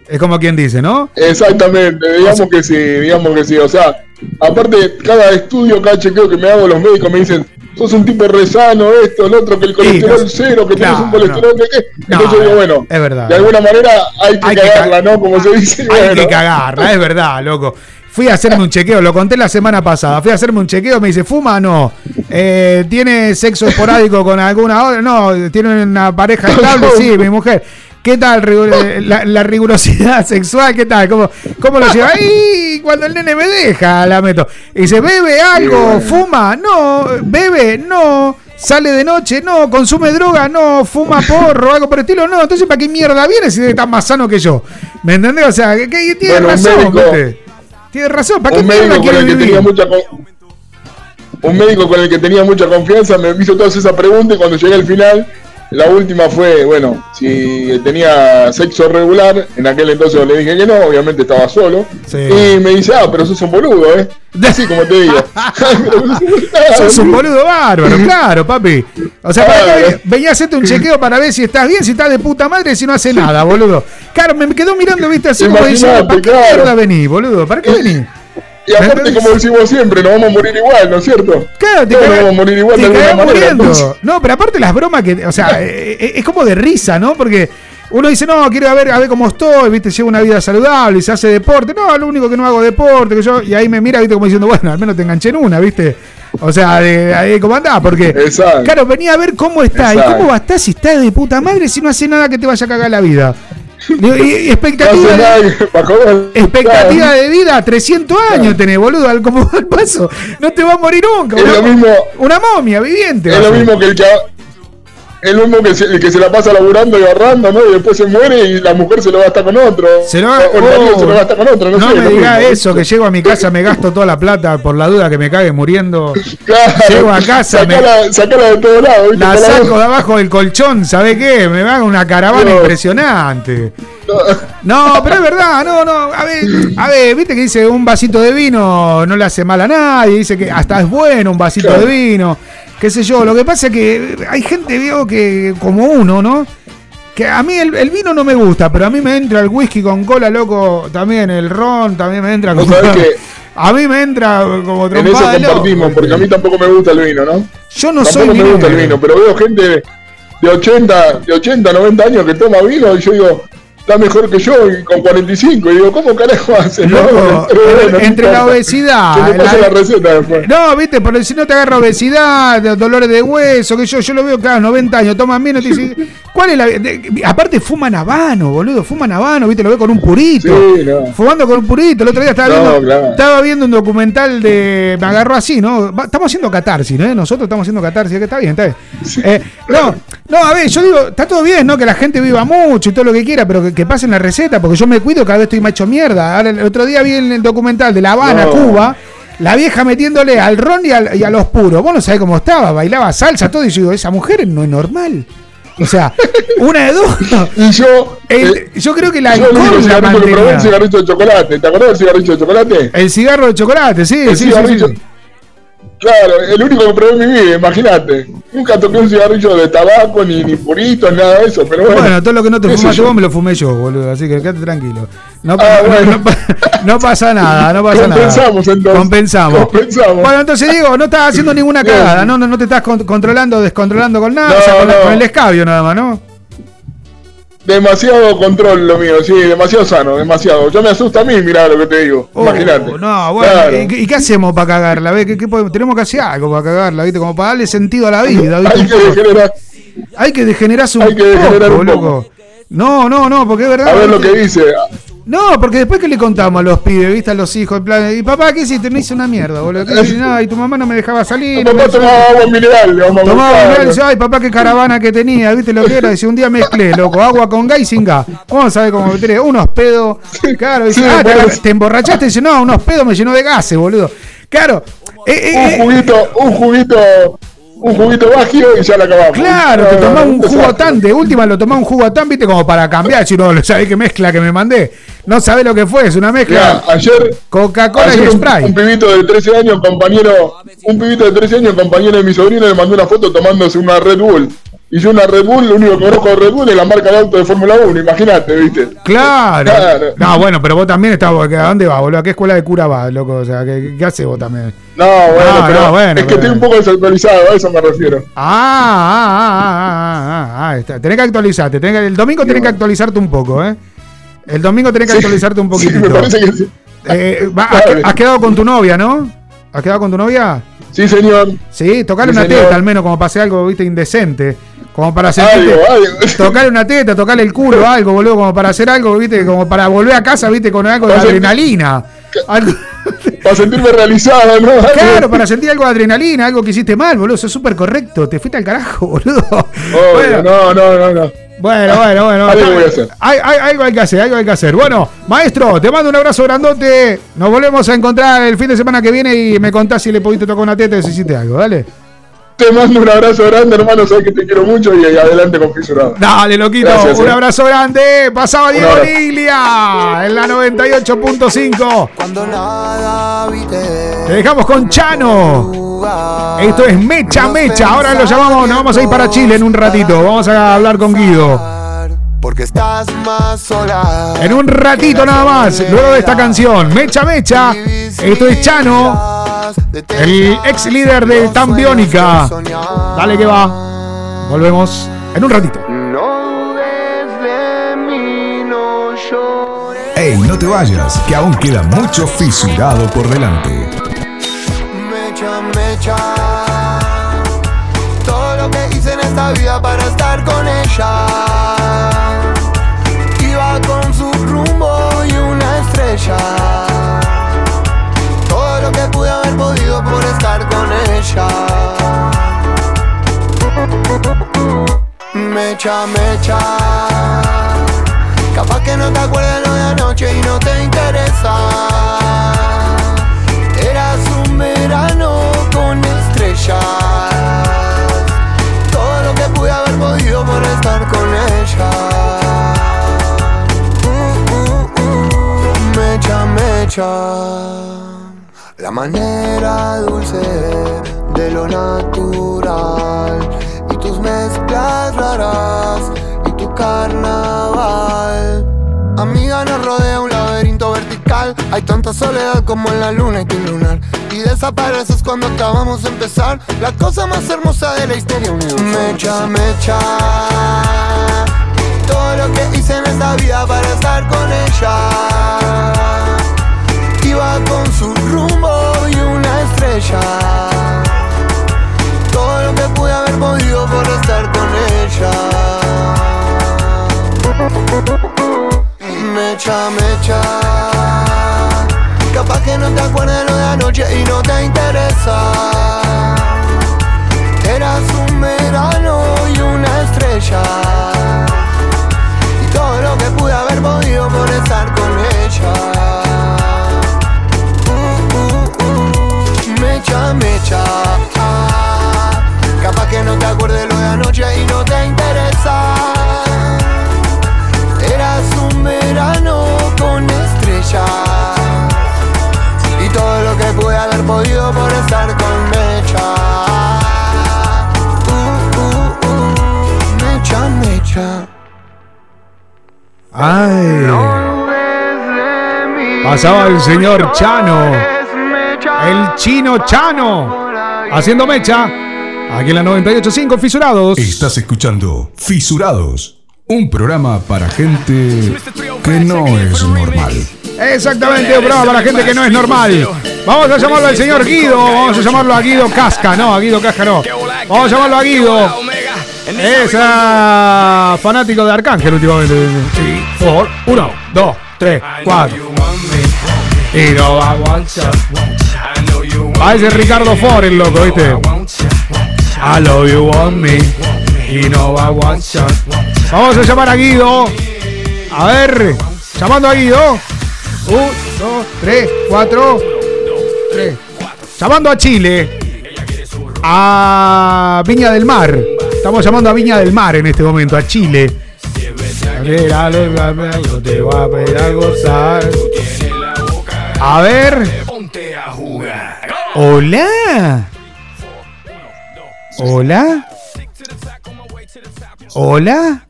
Es como quien dice, ¿no? Exactamente, digamos que sí, digamos que sí. O sea, aparte, cada estudio, cada chequeo que me hago, los médicos me dicen, sos un tipo re sano, esto, el otro, que el colesterol no, cero, que claro, tenés un colesterol que qué. No, Entonces digo, bueno, es verdad. de alguna manera hay que Hay cagarla, ca- ¿no? Como se dice. Hay bueno. que cagarla, es verdad, loco. Fui a hacerme un chequeo, lo conté la semana pasada. Fui a hacerme un chequeo, me dice, ¿fuma? No. Eh, ¿Tiene sexo esporádico con alguna otra? No. ¿Tiene una pareja estable? Sí, mi mujer. ¿Qué tal la, la rigurosidad sexual? ¿Qué tal? ¿Cómo, cómo lo lleva? Y cuando el nene me deja, la meto. Y dice, ¿bebe algo? ¿Fuma? No. ¿Bebe? No. ¿Sale de noche? No. ¿Consume droga? No. ¿Fuma porro? ¿Algo por el estilo? No. Entonces, ¿para qué mierda viene si está más sano que yo? ¿Me entendés? O sea, que, que tiene Bueno, razón. Tiene razón. ¿Para qué un mierda médico con quiere el que vivir? tenía mucha con- un médico con el que tenía mucha confianza me hizo todas esas preguntas y cuando llegué al final la última fue bueno si tenía sexo regular en aquel entonces le dije que no obviamente estaba solo Sí. y me dice ah pero sos un boludo eh así como te digo Sos un boludo bárbaro, claro, papi. O sea, ¿para qué Claro. venía- a hacerte un chequeo para ver si estás bien, si estás de puta madre, si no hace nada, boludo. Claro, me quedó mirando, viste, así como diciendo, ¿para qué claro. mierda venís, boludo? ¿Para qué venís? Y aparte como decimos siempre nos vamos a morir igual ¿no es cierto? Claro, te Todos cagás- vamos a morir igual te de alguna manera No, pero aparte las bromas que, o sea, eh, eh, es como de risa, ¿no? Porque uno dice, no, quiero ver, a ver cómo estoy, viste, llevo una vida saludable y se hace deporte. No, lo único que no hago deporte, que yo, y ahí me mira, viste, como diciendo, bueno, al menos te enganché en una, viste. O sea, de ahí cómo andás, porque, Exacto. claro, venía a ver cómo está y cómo va a estar si está de puta madre si no hace nada que te vaya a cagar la vida. Y- expectativa, de, expectativa de vida, 300 años tenés, boludo, al, como al paso. No te va a morir nunca. Es una, lo mismo- una momia viviente. Es lo mismo que el que lo mismo que se, el que se la pasa laburando y ahorrando, ¿no? Y después se muere y la mujer se lo gasta con otro. Se lo o el marido oh, se lo gasta con otro, no, no sé. me digas eso, que llego a mi casa, me gasto toda la plata por la duda que me cague muriendo. Claro, Llego a casa, me, sacala, sacala de todos lados. la saco de abajo del colchón, ¿sabe qué? Me hago una caravana No. impresionante. No, pero es verdad, no, no. A ver, a ver, viste que dice un vasito de vino no le hace mal a nadie, dice que hasta es bueno un vasito Claro. de vino, qué sé yo. Lo que pasa es que hay gente, veo que como uno, ¿no? Que a mí el, el vino no me gusta, pero a mí me entra el whisky con cola, loco, también el ron, también me entra Vos como... sabés que A mí me entra como En eso trompada de loco. compartimos, porque a mí tampoco me gusta el vino, ¿no? Yo no tampoco soy me vinero. gusta el vino, pero veo gente de 80, de 80, 90 años que toma vino y yo digo, está mejor que yo y con 45. Y digo, ¿cómo carajo hace? No, no entre la obesidad, te paso la- la receta después. No, viste, porque si no te agarra obesidad, dolores de hueso, que yo, yo lo veo, claro, 90 años, toman menos, te dice, ¿cuál es la...? de- aparte fuman habano, boludo, fuman habano, viste, lo veo con un purito. Sí, no. Fumando con un purito, el otro día estaba, viendo, claro. estaba viendo un documental de... Me agarró así, ¿no? Estamos haciendo catarsis, ¿no? Nosotros estamos haciendo catarsis, que está bien, está bien. Eh, no, no, a ver, yo digo, está todo bien, ¿no? Que la gente viva mucho y todo lo que quiera, pero que, que pasen la receta, porque yo me cuido, cada vez estoy macho mierda. Ahora, el otro día vi en el documental de La Habana, No. Cuba, la vieja metiéndole al ron y, al- y a los puros. Vos no sabés cómo estaba, bailaba salsa, todo, y yo digo, esa mujer no es normal. O sea, una de dos. Y yo, El- eh, yo creo que la yo el cigarrillo que probé el cigarrillo de chocolate. ¿Te acordás del cigarrillo de chocolate? El cigarro de chocolate, sí, El sí, sí, cigarrillo- sí. Claro, el único que probé en mi vida, imagínate. Nunca toqué un cigarrillo de tabaco, ni, ni purito, nada de eso, pero bueno. Bueno, todo lo que no te fumaste yo. vos me lo fumé yo, boludo. Así que quédate tranquilo. No, Ah, no- bueno. no pa- no pasa nada, no pasa nada. Compensamos, entonces. Compensamos. Bueno, entonces Diego, no estás haciendo ninguna cagada, no, no, no te estás con- controlando, descontrolando con nada, o sea, con el escabio nada más, ¿no? Demasiado control lo mío, sí, demasiado sano, demasiado. Ya me asusta a mí, mirá lo que te digo. Oh, Imagínate. No, bueno, Claro. ¿y, qué- y qué hacemos para cagarla? ¿Qué, qué podemos? Tenemos que hacer algo para cagarla, ¿viste? Como para darle sentido a la vida, ¿viste? Hay que degenerar. Hay que degenerarse un Hay que degenerar poco, un loco. No, no, no, porque es verdad. A ver lo que dice. No, porque después que le contamos a los pibes, viste, a los hijos, en plan, y papá, ¿qué hiciste? No hice una mierda, boludo. ¿Qué hiciste? No, y tu mamá no me dejaba salir. no me Papá tomaba agua mineral, le vamos a Tomaba buscar. mineral, dice, ay papá, qué caravana que tenía, viste lo que era, dice, un día mezclé, loco, agua con gas y sin gas. Vamos a ver cómo meter unos pedos. Claro, dice, ah, te, te emborrachaste, dice, no, unos pedos me llenó de gases, boludo. Claro, eh, eh, Un eh, juguito, un juguito, un juguito vacío y ya lo acabamos. Claro, te tomás un jugo tan, de última lo tomás un jugo tan, viste, como para cambiar, si no, ¿sabés qué mezcla que me mandé? No sabés lo que fue, es una mezcla. Mirá, ayer, Coca-Cola y Sprite. un pibito de 13 años, compañero, un pibito de 13 años, compañero de mi sobrino, le mandó una foto tomándose una Red Bull. Y yo una Red Bull, lo único que conozco de Red Bull es la marca de auto de Fórmula 1, imagínate, ¿viste? Claro. Claro. No, bueno, pero vos también estás, ¿a dónde vas, boludo? ¿A qué escuela de cura vas, loco? O sea, ¿qué, qué haces vos también? No, bueno, No, pero no, bueno, es que estoy un poco desactualizado, a eso me refiero. Ah, ah, ah, ah, ah, ah, ah, está. Tenés que actualizarte. tenés que- el domingo tenés que actualizarte un poco, ¿eh? El domingo tenés que Sí, actualizarte un sí, poquitito. me parece que sí. Eh, va, has, quedado con tu novia, ¿no? ¿Has quedado con tu novia? Sí, señor. Sí, tocarle Sí, una señor. teta al menos, como hacer algo, viste, indecente. Como para sentirte. Algo, algo. Tocarle una teta, tocarle el culo, algo, boludo, como para hacer algo, viste, como para volver a casa, viste, con algo de Para sentir- adrenalina. Algo- Para sentirme realizado, ¿no? Claro, para sentir algo de adrenalina, algo que hiciste mal, boludo. Eso es súper correcto. Te fuiste al carajo, boludo. Obvio, Bueno. no, no, no, no. Bueno, bueno, bueno. Algo hacer. Hay, hay- algo hay que hacer, algo hay que hacer. Bueno, maestro, te mando un abrazo grandote. Nos volvemos a encontrar el fin de semana que viene y me contás si le pudiste tocar una teta y si hiciste algo, dale. Te mando un abrazo grande, hermano. Sabes que te quiero mucho y adelante con Fisurado. Dale, loquito. Gracias, un eh. abrazo grande. Pasaba Diego. Liglia en la 98.5. Cuando nada Te dejamos con Chano. Esto es Mecha Mecha. Ahora lo llamamos, nos vamos a ir para Chile en un ratito. Vamos a hablar con Guido. Porque estás más sola. En un ratito nada más, luego de esta canción, Mecha Mecha, esto es Chano, el ex líder de Tan Biónica. Dale que va. Volvemos en un ratito. No dudes de mí, no llores. Ey, no te vayas, que aún queda mucho fisurado por delante. Mecha, mecha. Todo lo que hice en esta vida para estar con ella. Estrella. Todo lo que pude haber podido por estar con ella. Mecha, mecha. Capaz que no te acuerdas lo de anoche y no te interesa. Eras un verano con estrellas. Todo lo que pude haber podido por estar con ella. Mecha, mecha. La manera dulce de lo natural y tus mezclas raras y tu carnaval. Amiga, nos rodea un laberinto vertical. Hay tanta soledad como en la luna y tu lunar. Y desapareces cuando acabamos de empezar. La cosa más hermosa de la historia universal. Mecha, mecha. Todo lo que hice en esta vida para estar con ella. Iba con su rumbo y una estrella. Todo lo que pude haber podido por estar con ella. Mecha, mecha. Capaz que no te acuerdas lo de anoche y no te interesa. Eras un verano y una estrella. Todo lo que pude haber podido por estar con ella. Uh, uh, uh, mecha, mecha. Capaz que no te acuerdes lo de anoche y no te interesa. Eras un verano con estrellas. Y todo lo que pude haber podido por estar con Mecha. Uh, uh, uh, mecha, mecha. Ay. Pasaba el señor Chano. El chino Chano. Haciendo mecha. Aquí en la 98.5 Fisurados. Estás escuchando Fisurados, un programa para gente que no es normal. Exactamente, un programa para gente que no es normal. Vamos a llamarlo al señor Guido. Vamos a llamarlo a Guido Casca. No, a Guido Casca no. Vamos a llamarlo a Guido. Es ah, fanático de Arcángel últimamente. Sí, por uno, dos, tres, cuatro. Y no va Parece Ricardo Ford el loco, ¿viste? I love you want me. Y no va one shot. Vamos a llamar a Guido. A ver, llamando a Guido. Un, dos, tres, cuatro. Tres. Llamando a Chile. A Viña del Mar. Estamos llamando a Viña del Mar en este momento, a Chile. A ver. Hola. Hola. Hola.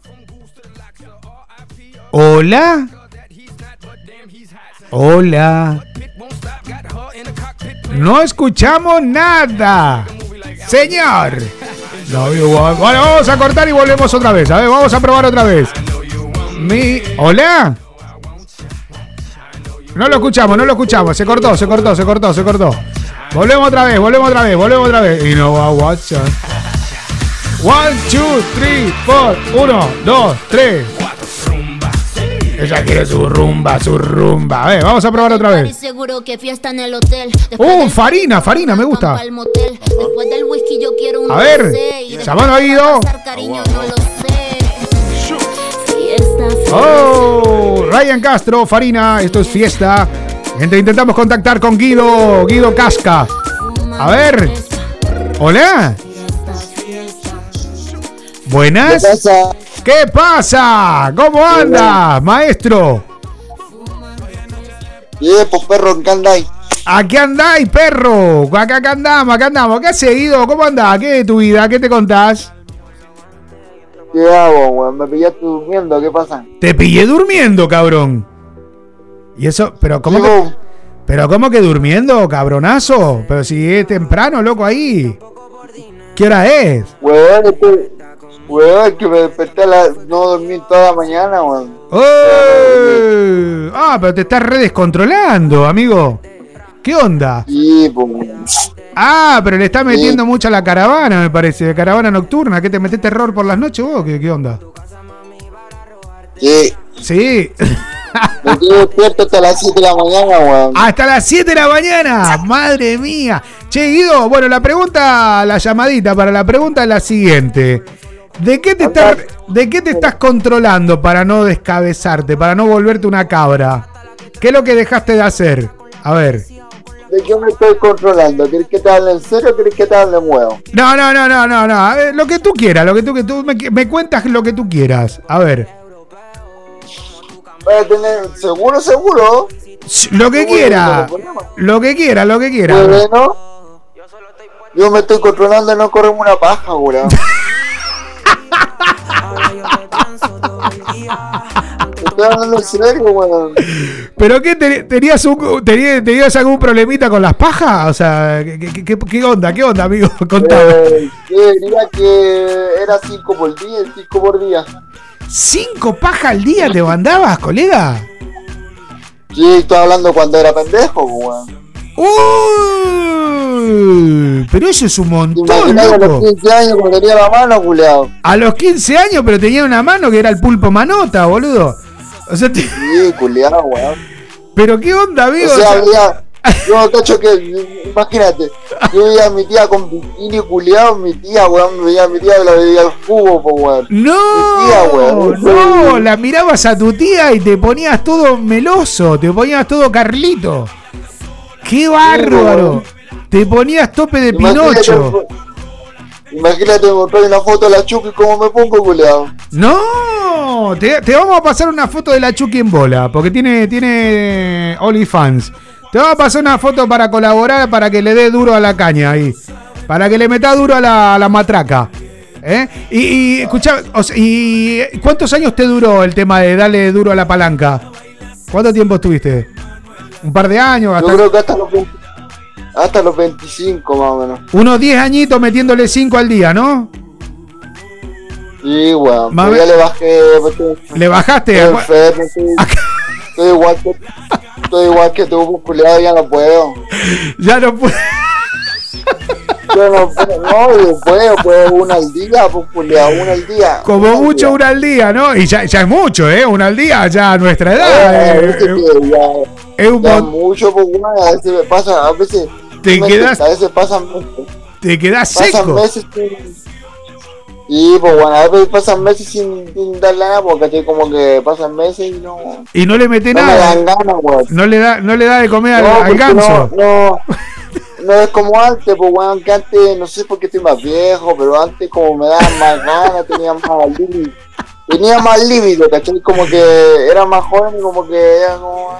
Hola. Hola. No escuchamos nada. Señor. No, vamos a cortar y volvemos otra vez. A ver, vamos a probar otra vez. Mi. Hola. No lo escuchamos, no lo escuchamos. Se cortó, se cortó, se cortó, se cortó. Volvemos otra vez, volvemos otra vez, volvemos otra vez. Y no va a WhatsApp. One, two, three, four. Uno, dos, tres. Ella quiere su rumba, su rumba. A ver, vamos a probar otra vez. Seguro que fiesta en el hotel. Uh, Farina, Farina, me gusta. Al motel. Después del whisky yo quiero un A ver, sé. Fiesta, Oh, Ryan Castro, Farina, esto es fiesta. Gente, intentamos contactar con Guido, Guido Casca. A ver. Hola. Buenas. ¿Qué pasa? ¿Qué? ¿Cómo andas, maestro? Bien, pues perro, ¿en qué andáis? Aquí andáis, perro. Acá, acá andamos, acá andamos. ¿Qué has seguido? ¿Cómo andás? ¿Qué de tu vida? ¿Qué te contás? ¿Qué hago, weón? Me pillaste durmiendo, ¿qué pasa? Te pillé durmiendo, cabrón. Y eso, pero ¿cómo que, pero cómo que durmiendo, cabronazo? Pero si es temprano, loco, ahí. ¿Qué hora es? Weón, es que, weón, que me desperté a la... No dormí toda la mañana, weón. ¡Eh! Ah, pero te estás re descontrolando, amigo. ¿Qué onda? Sí, pues. Ah, pero le estás metiendo mucho a la caravana, me parece. Caravana nocturna. ¿Qué te metes terror por las noches vos? ¿Qué, qué onda? Sí. Sí. Me quedé despierto hasta las 7 de la mañana, weón. Hasta las 7 de la mañana. Madre mía. Che, Guido, bueno, la pregunta, la llamadita para la pregunta es la siguiente. ¿De qué te, estás, ¿De qué te estás controlando para no descabezarte, para no volverte una cabra? ¿Qué es lo que dejaste de hacer? A ver. ¿De qué me estoy controlando? ¿Quieres que te hable en serio o quieres que te hable en huevo? No, no, no, no, no, no. Ver, lo que tú quieras, lo que tú, que tú me, me cuentas lo que tú quieras. A ver. Voy a tener seguro, seguro. Lo que quiera. Lo que quiera, lo que quiera. Bueno, yo me estoy controlando de no correrme una paja, weón. Estoy hablando en serio, weón. ¿Pero qué? te- ¿Tenías, un, tenías, tenías algún problemita con las pajas? O sea, ¿qué, qué- qué- qué onda? ¿Qué onda, amigo? Contame. Eh, que diría que era 5 por día, 5 por día. ¿Cinco pajas al día te mandabas, colega? Sí, estoy hablando cuando era pendejo, weón. Uy, pero eso es un montón, Imaginate a los loco. 15 años cuando tenía la mano, culeado. A los 15 años, pero tenía una mano que era el pulpo manota, boludo. O sea, Sí, culeado, weón. pero qué onda, amigo. O sea, había. Yo cacho que, imagínate, yo veía a mi tía con bikini culeado, mi tía, weón, veía a mi tía que la veía al jugo, po, weón. No, Mi tía, weón. no, la mirabas a tu tía y te ponías todo meloso, te ponías todo Carlito. ¡Qué bárbaro! Te ponías tope de Pinocho. Imagínate mostrar una foto de la Chucky como me pongo, culeado. No, te, te vamos a pasar una foto de la Chucky en bola, porque tiene, tiene OnlyFans. Te vamos a pasar una foto para colaborar, para que le dé duro a la caña ahí. Para que le meta duro a la, a la matraca. ¿Eh? Y, y escucha, o sea, ¿y cuántos años te duró el tema de darle duro a la palanca? ¿Cuánto tiempo estuviste? ¿Un par de años? Yo Hasta, creo que hasta los, 20 hasta los 25 más o menos. unos 10 añitos metiéndole 5 al día, ¿no? Sí, weón. Mame- Pero ya le bajé. pues, ¿Le bajaste? Estoy enfermo, estoy, estoy igual que. Estoy igual que tú, pues, culeado, ya no puedo. Ya no puedo. Yo no puedo, no, yo puedo, puedo una al día, pues, una al día. Como Una mucho día. una al día, ¿no? Y ya, ya es mucho, ¿eh? Una al día, ya a nuestra edad. Eh, eh, viste eh, que ya, es un ya mucho, pues, weón, a veces me pasa, a veces. Te quedas- A veces pasan meses. te quedas Pasan seco. meses sin. Y pues bueno, a veces pasan meses sin, sin darle nada, porque como que pasan meses y no. Y no le mete no nada. dan ganas. No le da, no le da de comer al, No, al porque ganso. No, no, no es como antes, pues weón, que antes, no sé por qué estoy más viejo, pero antes como me daban más ganas, tenía más líbido. Tenía más líbido, ¿cachai? Como que era más joven y como que era como...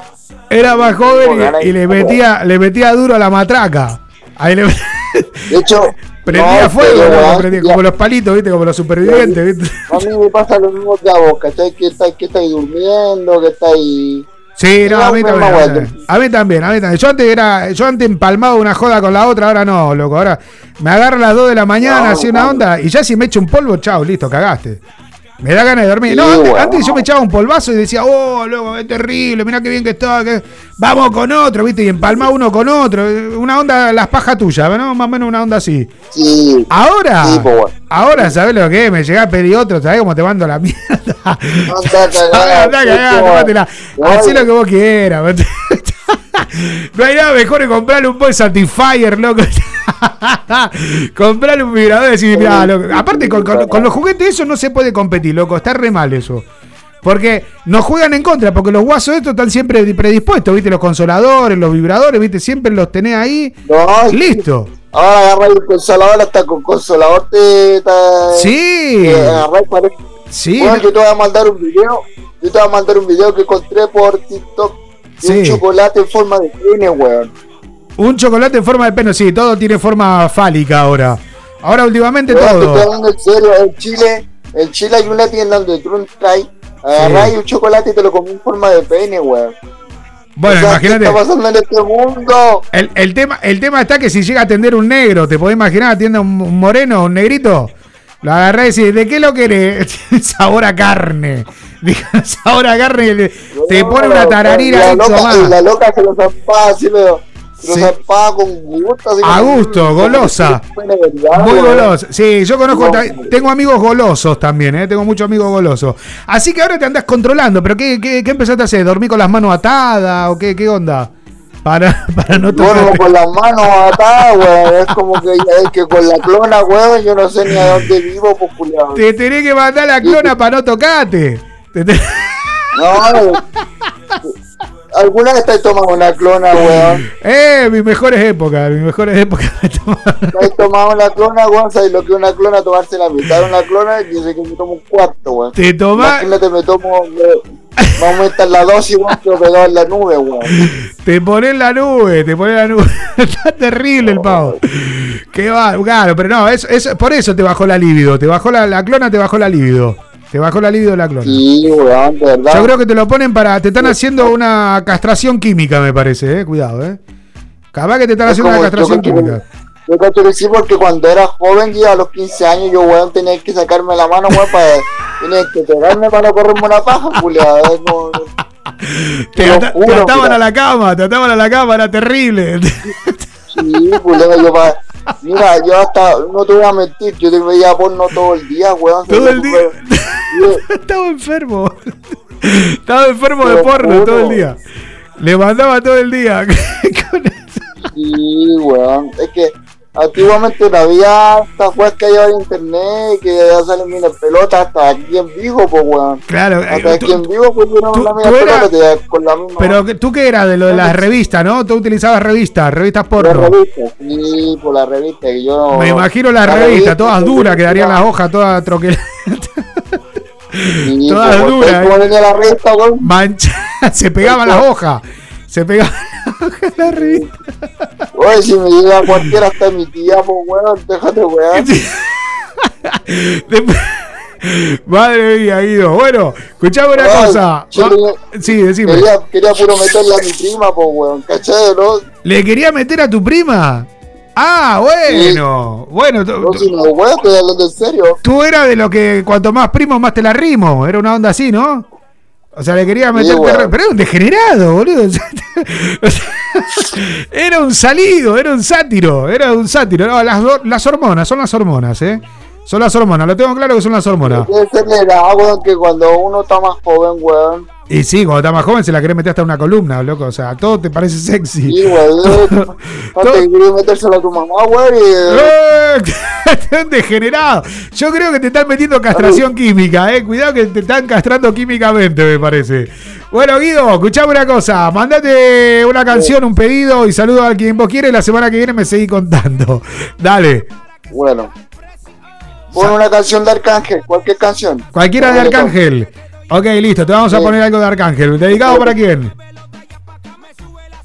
Era más joven y, le metía, le metía duro a la matraca. Ahí le De hecho, prendía no, fuego, ya- como los palitos, ¿viste? Como los supervivientes, ¿viste? a mí me pasa lo mismo que a vos. Que estáis que estáis durmiendo, que estáis... Sí, no, a mí también. A mí también, a mí también, a mí también. Yo antes era, yo antes empalmaba una joda con la otra, ahora no, loco. Ahora me agarro a las 2 de la mañana, No, así una onda, y ya si me echo un polvo, chao, listo, cagaste. Me da ganas de dormir. No, antes, antes yo me echaba un polvazo y decía, oh, loco, es terrible, mira qué bien que está, que... vamos con otro, ¿viste? Y empalmaba uno con otro. Una onda, las pajas tuyas, ¿no? Más o menos una onda así. Sí. Ahora, Sí, pues, ahora, ¿sabes lo que es? Me llega a pedir otro, ¿sabes cómo te mando la mierda? Andá lo que vos quieras. No hay nada mejor que comprarle un buen Satisfyer, loco. comprarle un vibrador y decir, mirá, loco. Aparte, con, con- con los juguetes eso no se puede competir, loco. Está re mal eso. Porque nos juegan en contra, porque los guasos estos están siempre predispuestos, ¿viste? Los consoladores, los vibradores, ¿viste? Siempre los tenés ahí. No, Listo. Ahora agarra el consolador, hasta con consolador te... te Sí. te agarra y parece- Sí. Bueno, yo te voy a mandar un video. Yo te voy a mandar un video que encontré por TikTok de un Sí. chocolate en forma de pene, weón. Un chocolate en forma de pene, sí, todo tiene forma fálica ahora. Ahora últimamente Weón, te estoy todo. hablando en serio. En Chile, en Chile hay una tienda donde tú entras, agarras Sí. un chocolate y te lo comes en forma de pene, weón. Bueno, O sea, imagínate. ¿Qué está pasando en este mundo? El, el tema, el tema está que si llega a atender un negro, ¿te podés imaginar? Atiende un, un moreno, un negrito. Lo agarré y decís, ¿de qué lo querés? sabor a carne. Dijo, sabor a carne. y le- te pone una tararira y la loca, y la loca se lo zampaba así, pero Pero Sí. zarpada con gusto. así A gusto, como golosa. Muy weón. goloso. Sí, yo conozco, No, tengo amigos golosos también, ¿eh? tengo muchos amigos golosos. Así que ahora te andás controlando, pero ¿qué, qué, qué empezaste a hacer? ¿Dormí con las manos atadas o qué, qué onda? Para, para no Duermo tocarte. con las manos atadas, weón. Es como que, es que con la clona, weón, yo no sé ni a dónde vivo, pues, culiao. Te tenés que mandar la clona para no tocarte. No, ¿Alguna vez te has tomado una clona, weón? Eh, mis mejores épocas, mis mejores épocas. ¿Te has tomado una clona, weón? ¿Sabes lo que es una clona? Tomarse la mitad de una clona y sé que me tomo un cuarto, weón. Te tomás- Imagínate, me tomo... Me, me aumentan la dosis, weón, que pegado en la nube, weón. Te pones la nube, te pones la nube. Está terrible el pavo. Qué va, claro, pero no, es, es, por eso te bajó la libido. Te bajó la, la clona, te bajó la libido. Te bajó la libido la clona. Sí, weón, de verdad. Yo creo que te lo ponen para. Te están haciendo una castración química, me parece, eh. Cuidado, eh. Capaz que te están Es haciendo una castración yo creo química. Yo cacho que sí, porque cuando era joven, y a los 15 años, yo, weón, tenía que sacarme la mano, weón, para... Tenía que pegarme para no correrme una paja, culiao. es como- Te, ata- juro, te ataban a la cama, te ataban a la cama, era terrible. Sí, culiao, yo pa... Mira, yo hasta, no te voy a mentir, yo te veía porno todo el día, weón. Todo el día. Estaba enfermo. Estaba enfermo de porno todo el día. Le mandaba todo el día. Sí, weón. Es que antiguamente no había estas weas que hay ahora en internet, que ya salen minas pelotas hasta aquí en vivo, pues weón. Claro, eh, Hasta aquí en vivo, pues una mina tú eras- pelota con la misma. Pero que- tú qué eras de lo de las revistas, ¿no? Tú utilizabas revistas, revistas la porno. revista, sí, por la revista, que yo Me imagino las la revistas, revista, todas duras, sí, quedarían sí, las hojas todas troqueladas. sí, todas pues, duras, ¿cómo eh. la revista, weón? Manchadas, se pegaban las hojas. Se pegaban las hojas en la revista. Oye, si me llega cualquiera hasta mi tía, pues weón, déjate weón. Después- Madre mía, Guido. Bueno, escuchame una Ay, cosa. le- Sí, decime. Quería, quería puro meterle a mi prima, pues weón, ¿cachai, no? ¿Le quería meter a tu prima? Ah, bueno. Bueno, tú, No, si no, weón, estoy hablando en serio. tú eras de lo que cuanto más primos más te la rimo. Era una onda así, ¿no? O sea, le quería meter. bueno. Pero era un degenerado, boludo. O sea, era un salido, era un sátiro. Era un sátiro. No, las, las hormonas, son las hormonas, ¿eh? Son las hormonas, lo tengo claro que son las hormonas. Debe ser la edad, weón, que cuando uno está más joven, weón. Y sí, cuando estás más joven se la querés meter hasta una columna, loco. O sea, todo te parece sexy. Sí, weón. Antes quería metérselo a tu mamá, weón, y... ¡Eh! un degenerado. Yo creo que te están metiendo castración química, eh. Cuidado que te están castrando químicamente, me parece. Bueno, Guido, escuchame una cosa. Mandate una canción, un pedido y saludo a quien vos quieres. La semana que viene me seguí contando. Dale. Bueno. Pon una canción de Arcángel, cualquier canción. Cualquiera de. Arcángel. Ok, listo. Te vamos a Sí. poner algo de Arcángel. ¿Dedicado para quién?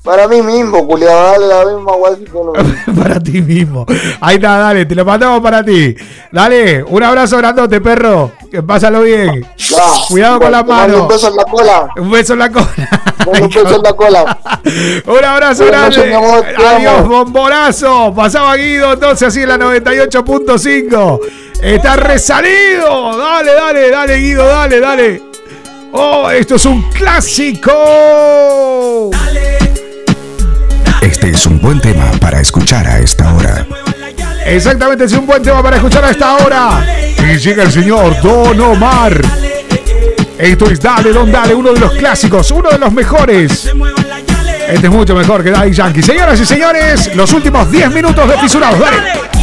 Para mí mismo, culiado, dale la misma todo lo- para ti mismo. Ahí está, dale. Te lo mandamos para ti. Dale. Un abrazo grandote, perro. Que pásalo bien. Ya. Cuidado con las manos. Un beso en la cola. Un beso en la cola. Un beso en la cola. Un abrazo Buenas grande. amor, Adiós, bombonazo. Pasaba Guido entonces así en la 98.5. Está resalido. Dale, dale, dale, Guido, dale, dale. Oh, esto es un clásico. Este es un buen tema para escuchar a esta hora. Exactamente, es un buen tema para escuchar a esta hora. Y llega el señor Don Omar. Esto es Dale, Don Dale, uno de los clásicos, uno de los mejores. Este es mucho mejor que Daddy Yankee. Señoras y señores, los últimos 10 minutos de Fisurados. Dale.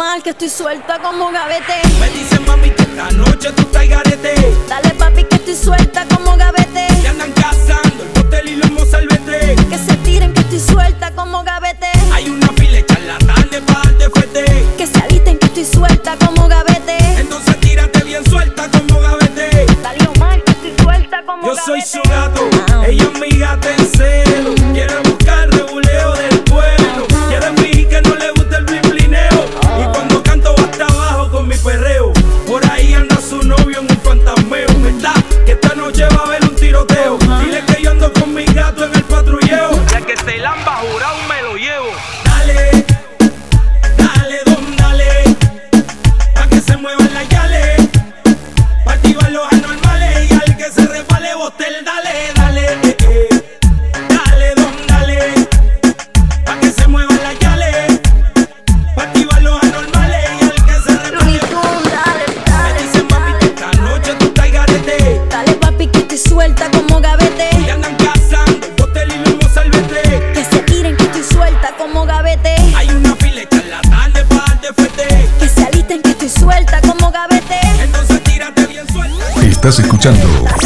Mal que estoy suelta como gavete. Me dicen mami que esta noche tú estás garete. Dale papi que estoy suelta como gavete. Te andan cazando el botel y los mozalbete. Que se tiren que estoy suelta como gavete. Hay una fila de charlatanes para darte fuerte. Que se alisten que estoy suelta como gavete. Entonces tírate bien suelta como gavete. Dale mal que estoy suelta como Yo gavete. soy su gato, ella es mi gata en celo.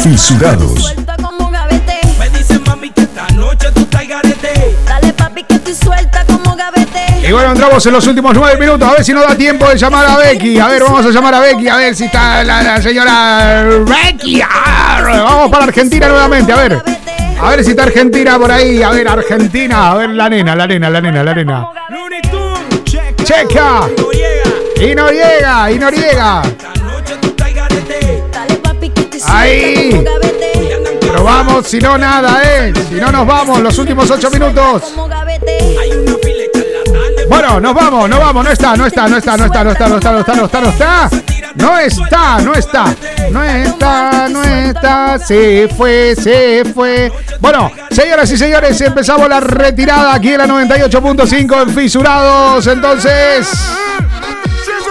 Fisurados. Me dicen mami que esta noche tú estás garete. Dale papi que estoy suelta como gavete. Y bueno, entramos en los últimos nueve minutos. A ver si nos da tiempo de llamar a Becky. A ver, vamos a llamar a Becky. A ver si está la, la señora Becky. Ah, Vamos para Argentina nuevamente. A ver. A ver si está Argentina por ahí. A ver, Argentina. A ver, la nena, la nena, la nena, la nena. Checa. Checa. No llega. Y no llega, y no llega. Ahí. Pero vamos, si no, nada, ¿eh? Si no, nos vamos. Los últimos ocho minutos. Bueno, nos vamos, nos vamos. No está, no está, no está, no está, no está, no está, no está, no está, no está. No está, no está. No está, no está. Se fue, se fue. Bueno, señoras y señores, empezamos la retirada aquí en la 98.5 en Fisurados. Entonces.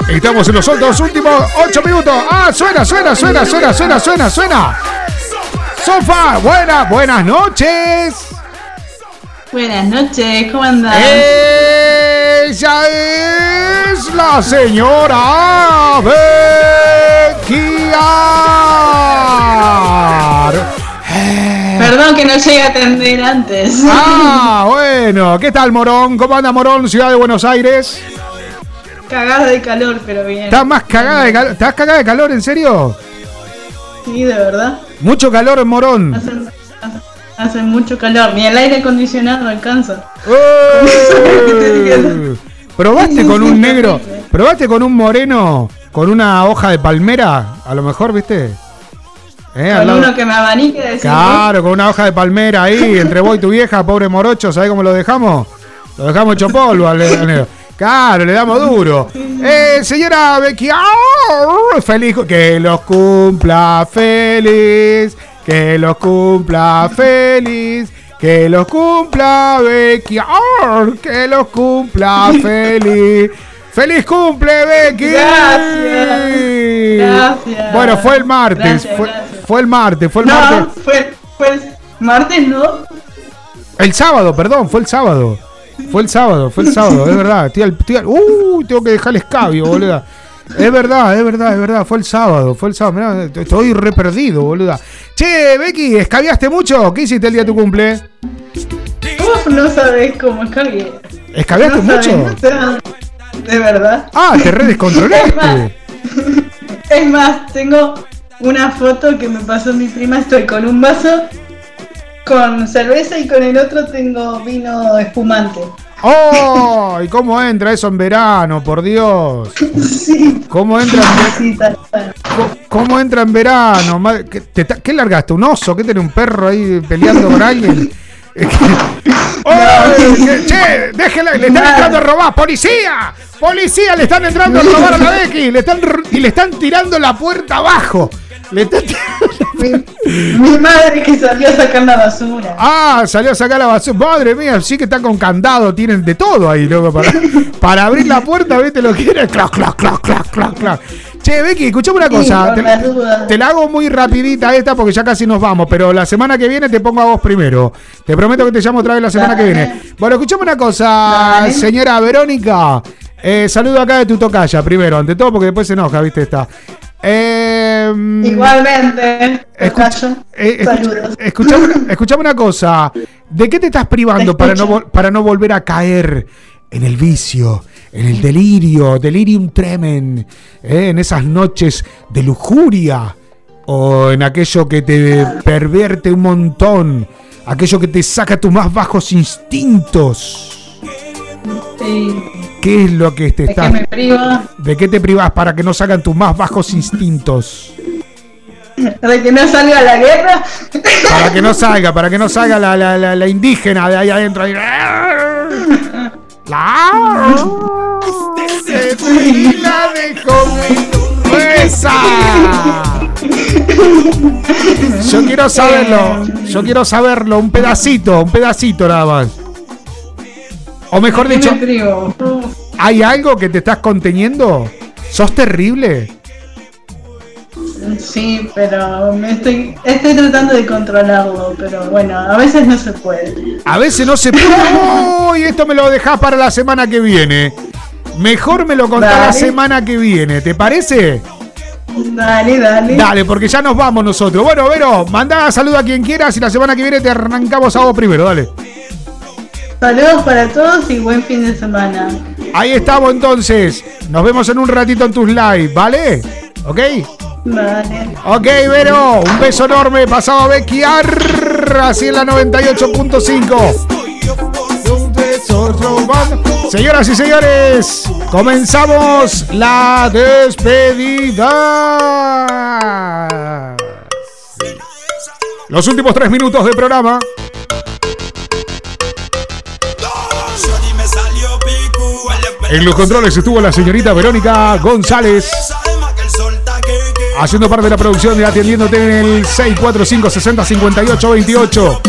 Estamos en los otros últimos 8 minutos. Ah, suena, suena, suena, suena, suena, suena, suena. Sofa, buenas, buenas noches. Buenas noches, ¿cómo andan? Ella es la señora Becky. Perdón que no llegue a atender antes. Ah, bueno. ¿Qué tal, Morón? ¿Cómo anda, Morón, ciudad de Buenos Aires? Cagada de calor, pero bien. ¿Estás más cagada de calor? ¿Estás cagada de calor, en serio? Sí, de verdad. Mucho calor en Morón. Hace, hace- hace mucho calor. Ni el aire acondicionado alcanza. ¿Probaste con un negro? ¿Probaste con un moreno con una hoja de palmera? A lo mejor, ¿viste? ¿Eh? Con uno que me abanique decir, Claro, con una hoja de palmera ahí, entre vos y tu vieja, pobre morocho, ¿sabés cómo lo dejamos? Lo dejamos hecho polvo al al negro. Claro, le damos duro. Eh, señora Becky, ¡ah! feliz, que los cumpla feliz, que los cumpla feliz, que los cumpla Becky, ¡ah! que los cumpla feliz. ¡Feliz cumple, Becky! Gracias. Gracias. Bueno, fue el martes, Gracias, fue, gracias. fue el martes, fue el No, martes. fue, fue el martes, ¿no? El sábado, perdón, fue el sábado. Fue el sábado, fue el sábado, es verdad. Estoy al- uy, tengo que dejar el escabio, boluda. Es verdad, es verdad, es verdad. Fue el sábado, fue el sábado. Mirá, estoy re perdido, boluda. Che, Becky, ¿escabiaste mucho? ¿Qué hiciste el día de tu cumple? Uf, no sabés cómo escabié. ¿Escabiaste No sabés, mucho? De verdad. Ah, te re descontrolaste. Es más, tengo una foto que me pasó mi prima. Estoy con un vaso con cerveza y con el otro tengo vino espumante. ¡Oh! ¿Y cómo entra eso en verano, por Dios? ¿Cómo entra en verano? ¿Cómo entra en verano? ¿Qué, te qué largaste? ¿Un oso? ¿Qué tiene un perro ahí peleando con alguien? Que- ¡Che! ¡Déjela! ¡Le están entrando a robar! ¡Policía! ¡Policía! ¡Le están entrando a robar a la Becky! Le están, y le están tirando la puerta abajo. Mi madre que salió a sacar la basura. Ah, salió a sacar la basura. Madre mía, sí que está con candado, tienen de todo ahí, loco. Para, para abrir la puerta, ¿viste lo que era? Clac, clac, clac, clac, clac, clac. Che, Becky, escuchame una cosa. te, la hago muy rapidita esta porque ya casi nos vamos, pero la semana que viene te pongo a vos primero. Te prometo que te llamo otra vez la semana que viene. Bueno, escuchame una cosa, señora Verónica. Eh, saludo acá de tu tocaya primero, ante todo, porque después se enoja, ¿viste? Está. Eh, Igualmente, eh, escucha- Saludos. escuchame, una- escuchame una cosa. ¿De qué te estás privando para no, para no volver a caer en el vicio, en el delirio, delirium tremen, eh, en esas noches de lujuria o en aquello que te pervierte un montón, aquello que te saca tus más bajos instintos? Sí. ¿Qué es lo que te ¿De qué estás... me privo? ¿De qué te privas para que no salgan tus más bajos instintos? ¿De que no salga la guerra? Para que no salga, para que no salga la, la- la- la indígena de ahí adentro. ahí. La... La dejó esa. Yo quiero saberlo, yo quiero saberlo, un pedacito, un pedacito nada más. O mejor ¿De qué dicho? ¿hay algo que te estás conteniendo? ¿Sos terrible? Sí, pero me estoy, estoy tratando de controlarlo, pero bueno, a veces no se puede. A veces no se puede. Uy, esto me lo dejás para la semana que viene. Mejor me lo contás la semana que viene, ¿te parece? Dale, dale. Dale, porque ya nos vamos nosotros. Bueno, Vero, mandá saludo a quien quieras y la semana que viene te arrancamos a vos primero, dale. Saludos para todos y buen fin de semana. Ahí estamos entonces. Nos vemos en un ratito en tus live, ¿vale? ¿Ok? Vale. Ok, Vero, un beso enorme. Pasado a Becky así en la 98.5. Señoras y señores, comenzamos la despedida. Los últimos tres minutos de programa. En los controles estuvo la señorita Verónica González. Haciendo parte de la producción y atendiéndote en el 645 60 58 28.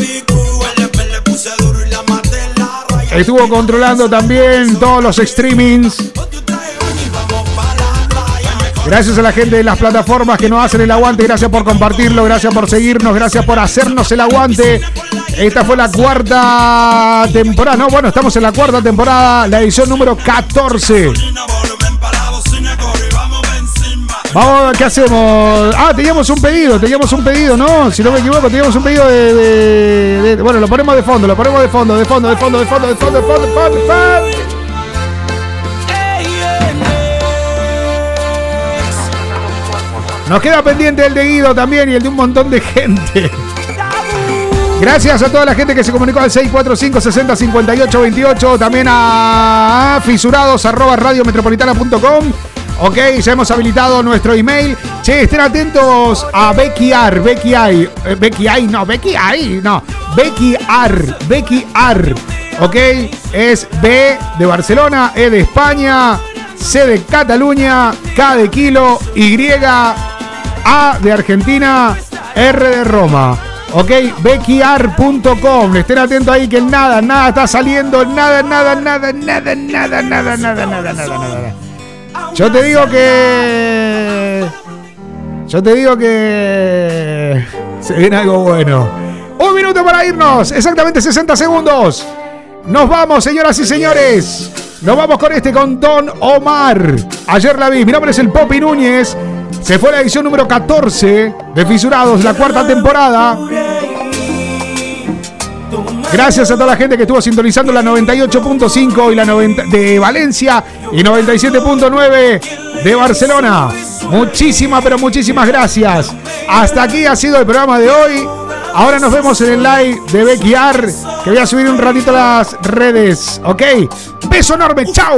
Estuvo controlando también todos los streamings. Gracias a la gente de las plataformas que nos hacen el aguante. Gracias por compartirlo. Gracias por seguirnos. Gracias por hacernos el aguante. Esta fue la cuarta temporada. No, bueno, estamos en la cuarta temporada. La edición número 14. Vamos, ¿qué hacemos? Ah, teníamos un pedido, teníamos un pedido, ¿no? Si no me equivoco, teníamos un pedido de, de- de- Bueno, lo ponemos de fondo, lo ponemos de fondo, de fondo, de fondo, de fondo, de fondo, de fondo, de fondo, de fondo. Nos queda pendiente el de Guido también y el de un montón de gente. Gracias a toda la gente que se comunicó al 645 60 58 28. También a fisurados arroba radiometropolitana.com. Ok, ya hemos habilitado nuestro email. Che, estén atentos a Becky R. Becky I. eh, Becky I, no, Becky I, no. Becky R. Becky R. Ok, es B de Barcelona, E de España, C de Cataluña, K de Kilo, Y, A de Argentina, R de Roma. Ok, beckyar.com. Estén atentos ahí que nada, nada está saliendo. Nada, nada, nada, nada, nada, nada, nada, nada, nada, nada. Yo te digo que. Yo te digo que. Se viene algo bueno. Un minuto para irnos. Exactamente 60 segundos. Nos vamos, señoras y señores. Nos vamos con este con Don Omar. Ayer la vi. Mi nombre es el Popi Núñez. Se fue la edición número 14 de Fisurados, la cuarta temporada. Gracias a toda la gente que estuvo sintonizando la 98.5 y la 90 de Valencia y 97.9 de Barcelona. Muchísimas, pero muchísimas gracias. Hasta aquí ha sido el programa de hoy. Ahora nos vemos en el live de Becky R, que voy a subir un ratito las redes. ¿Ok? Beso enorme. Chao.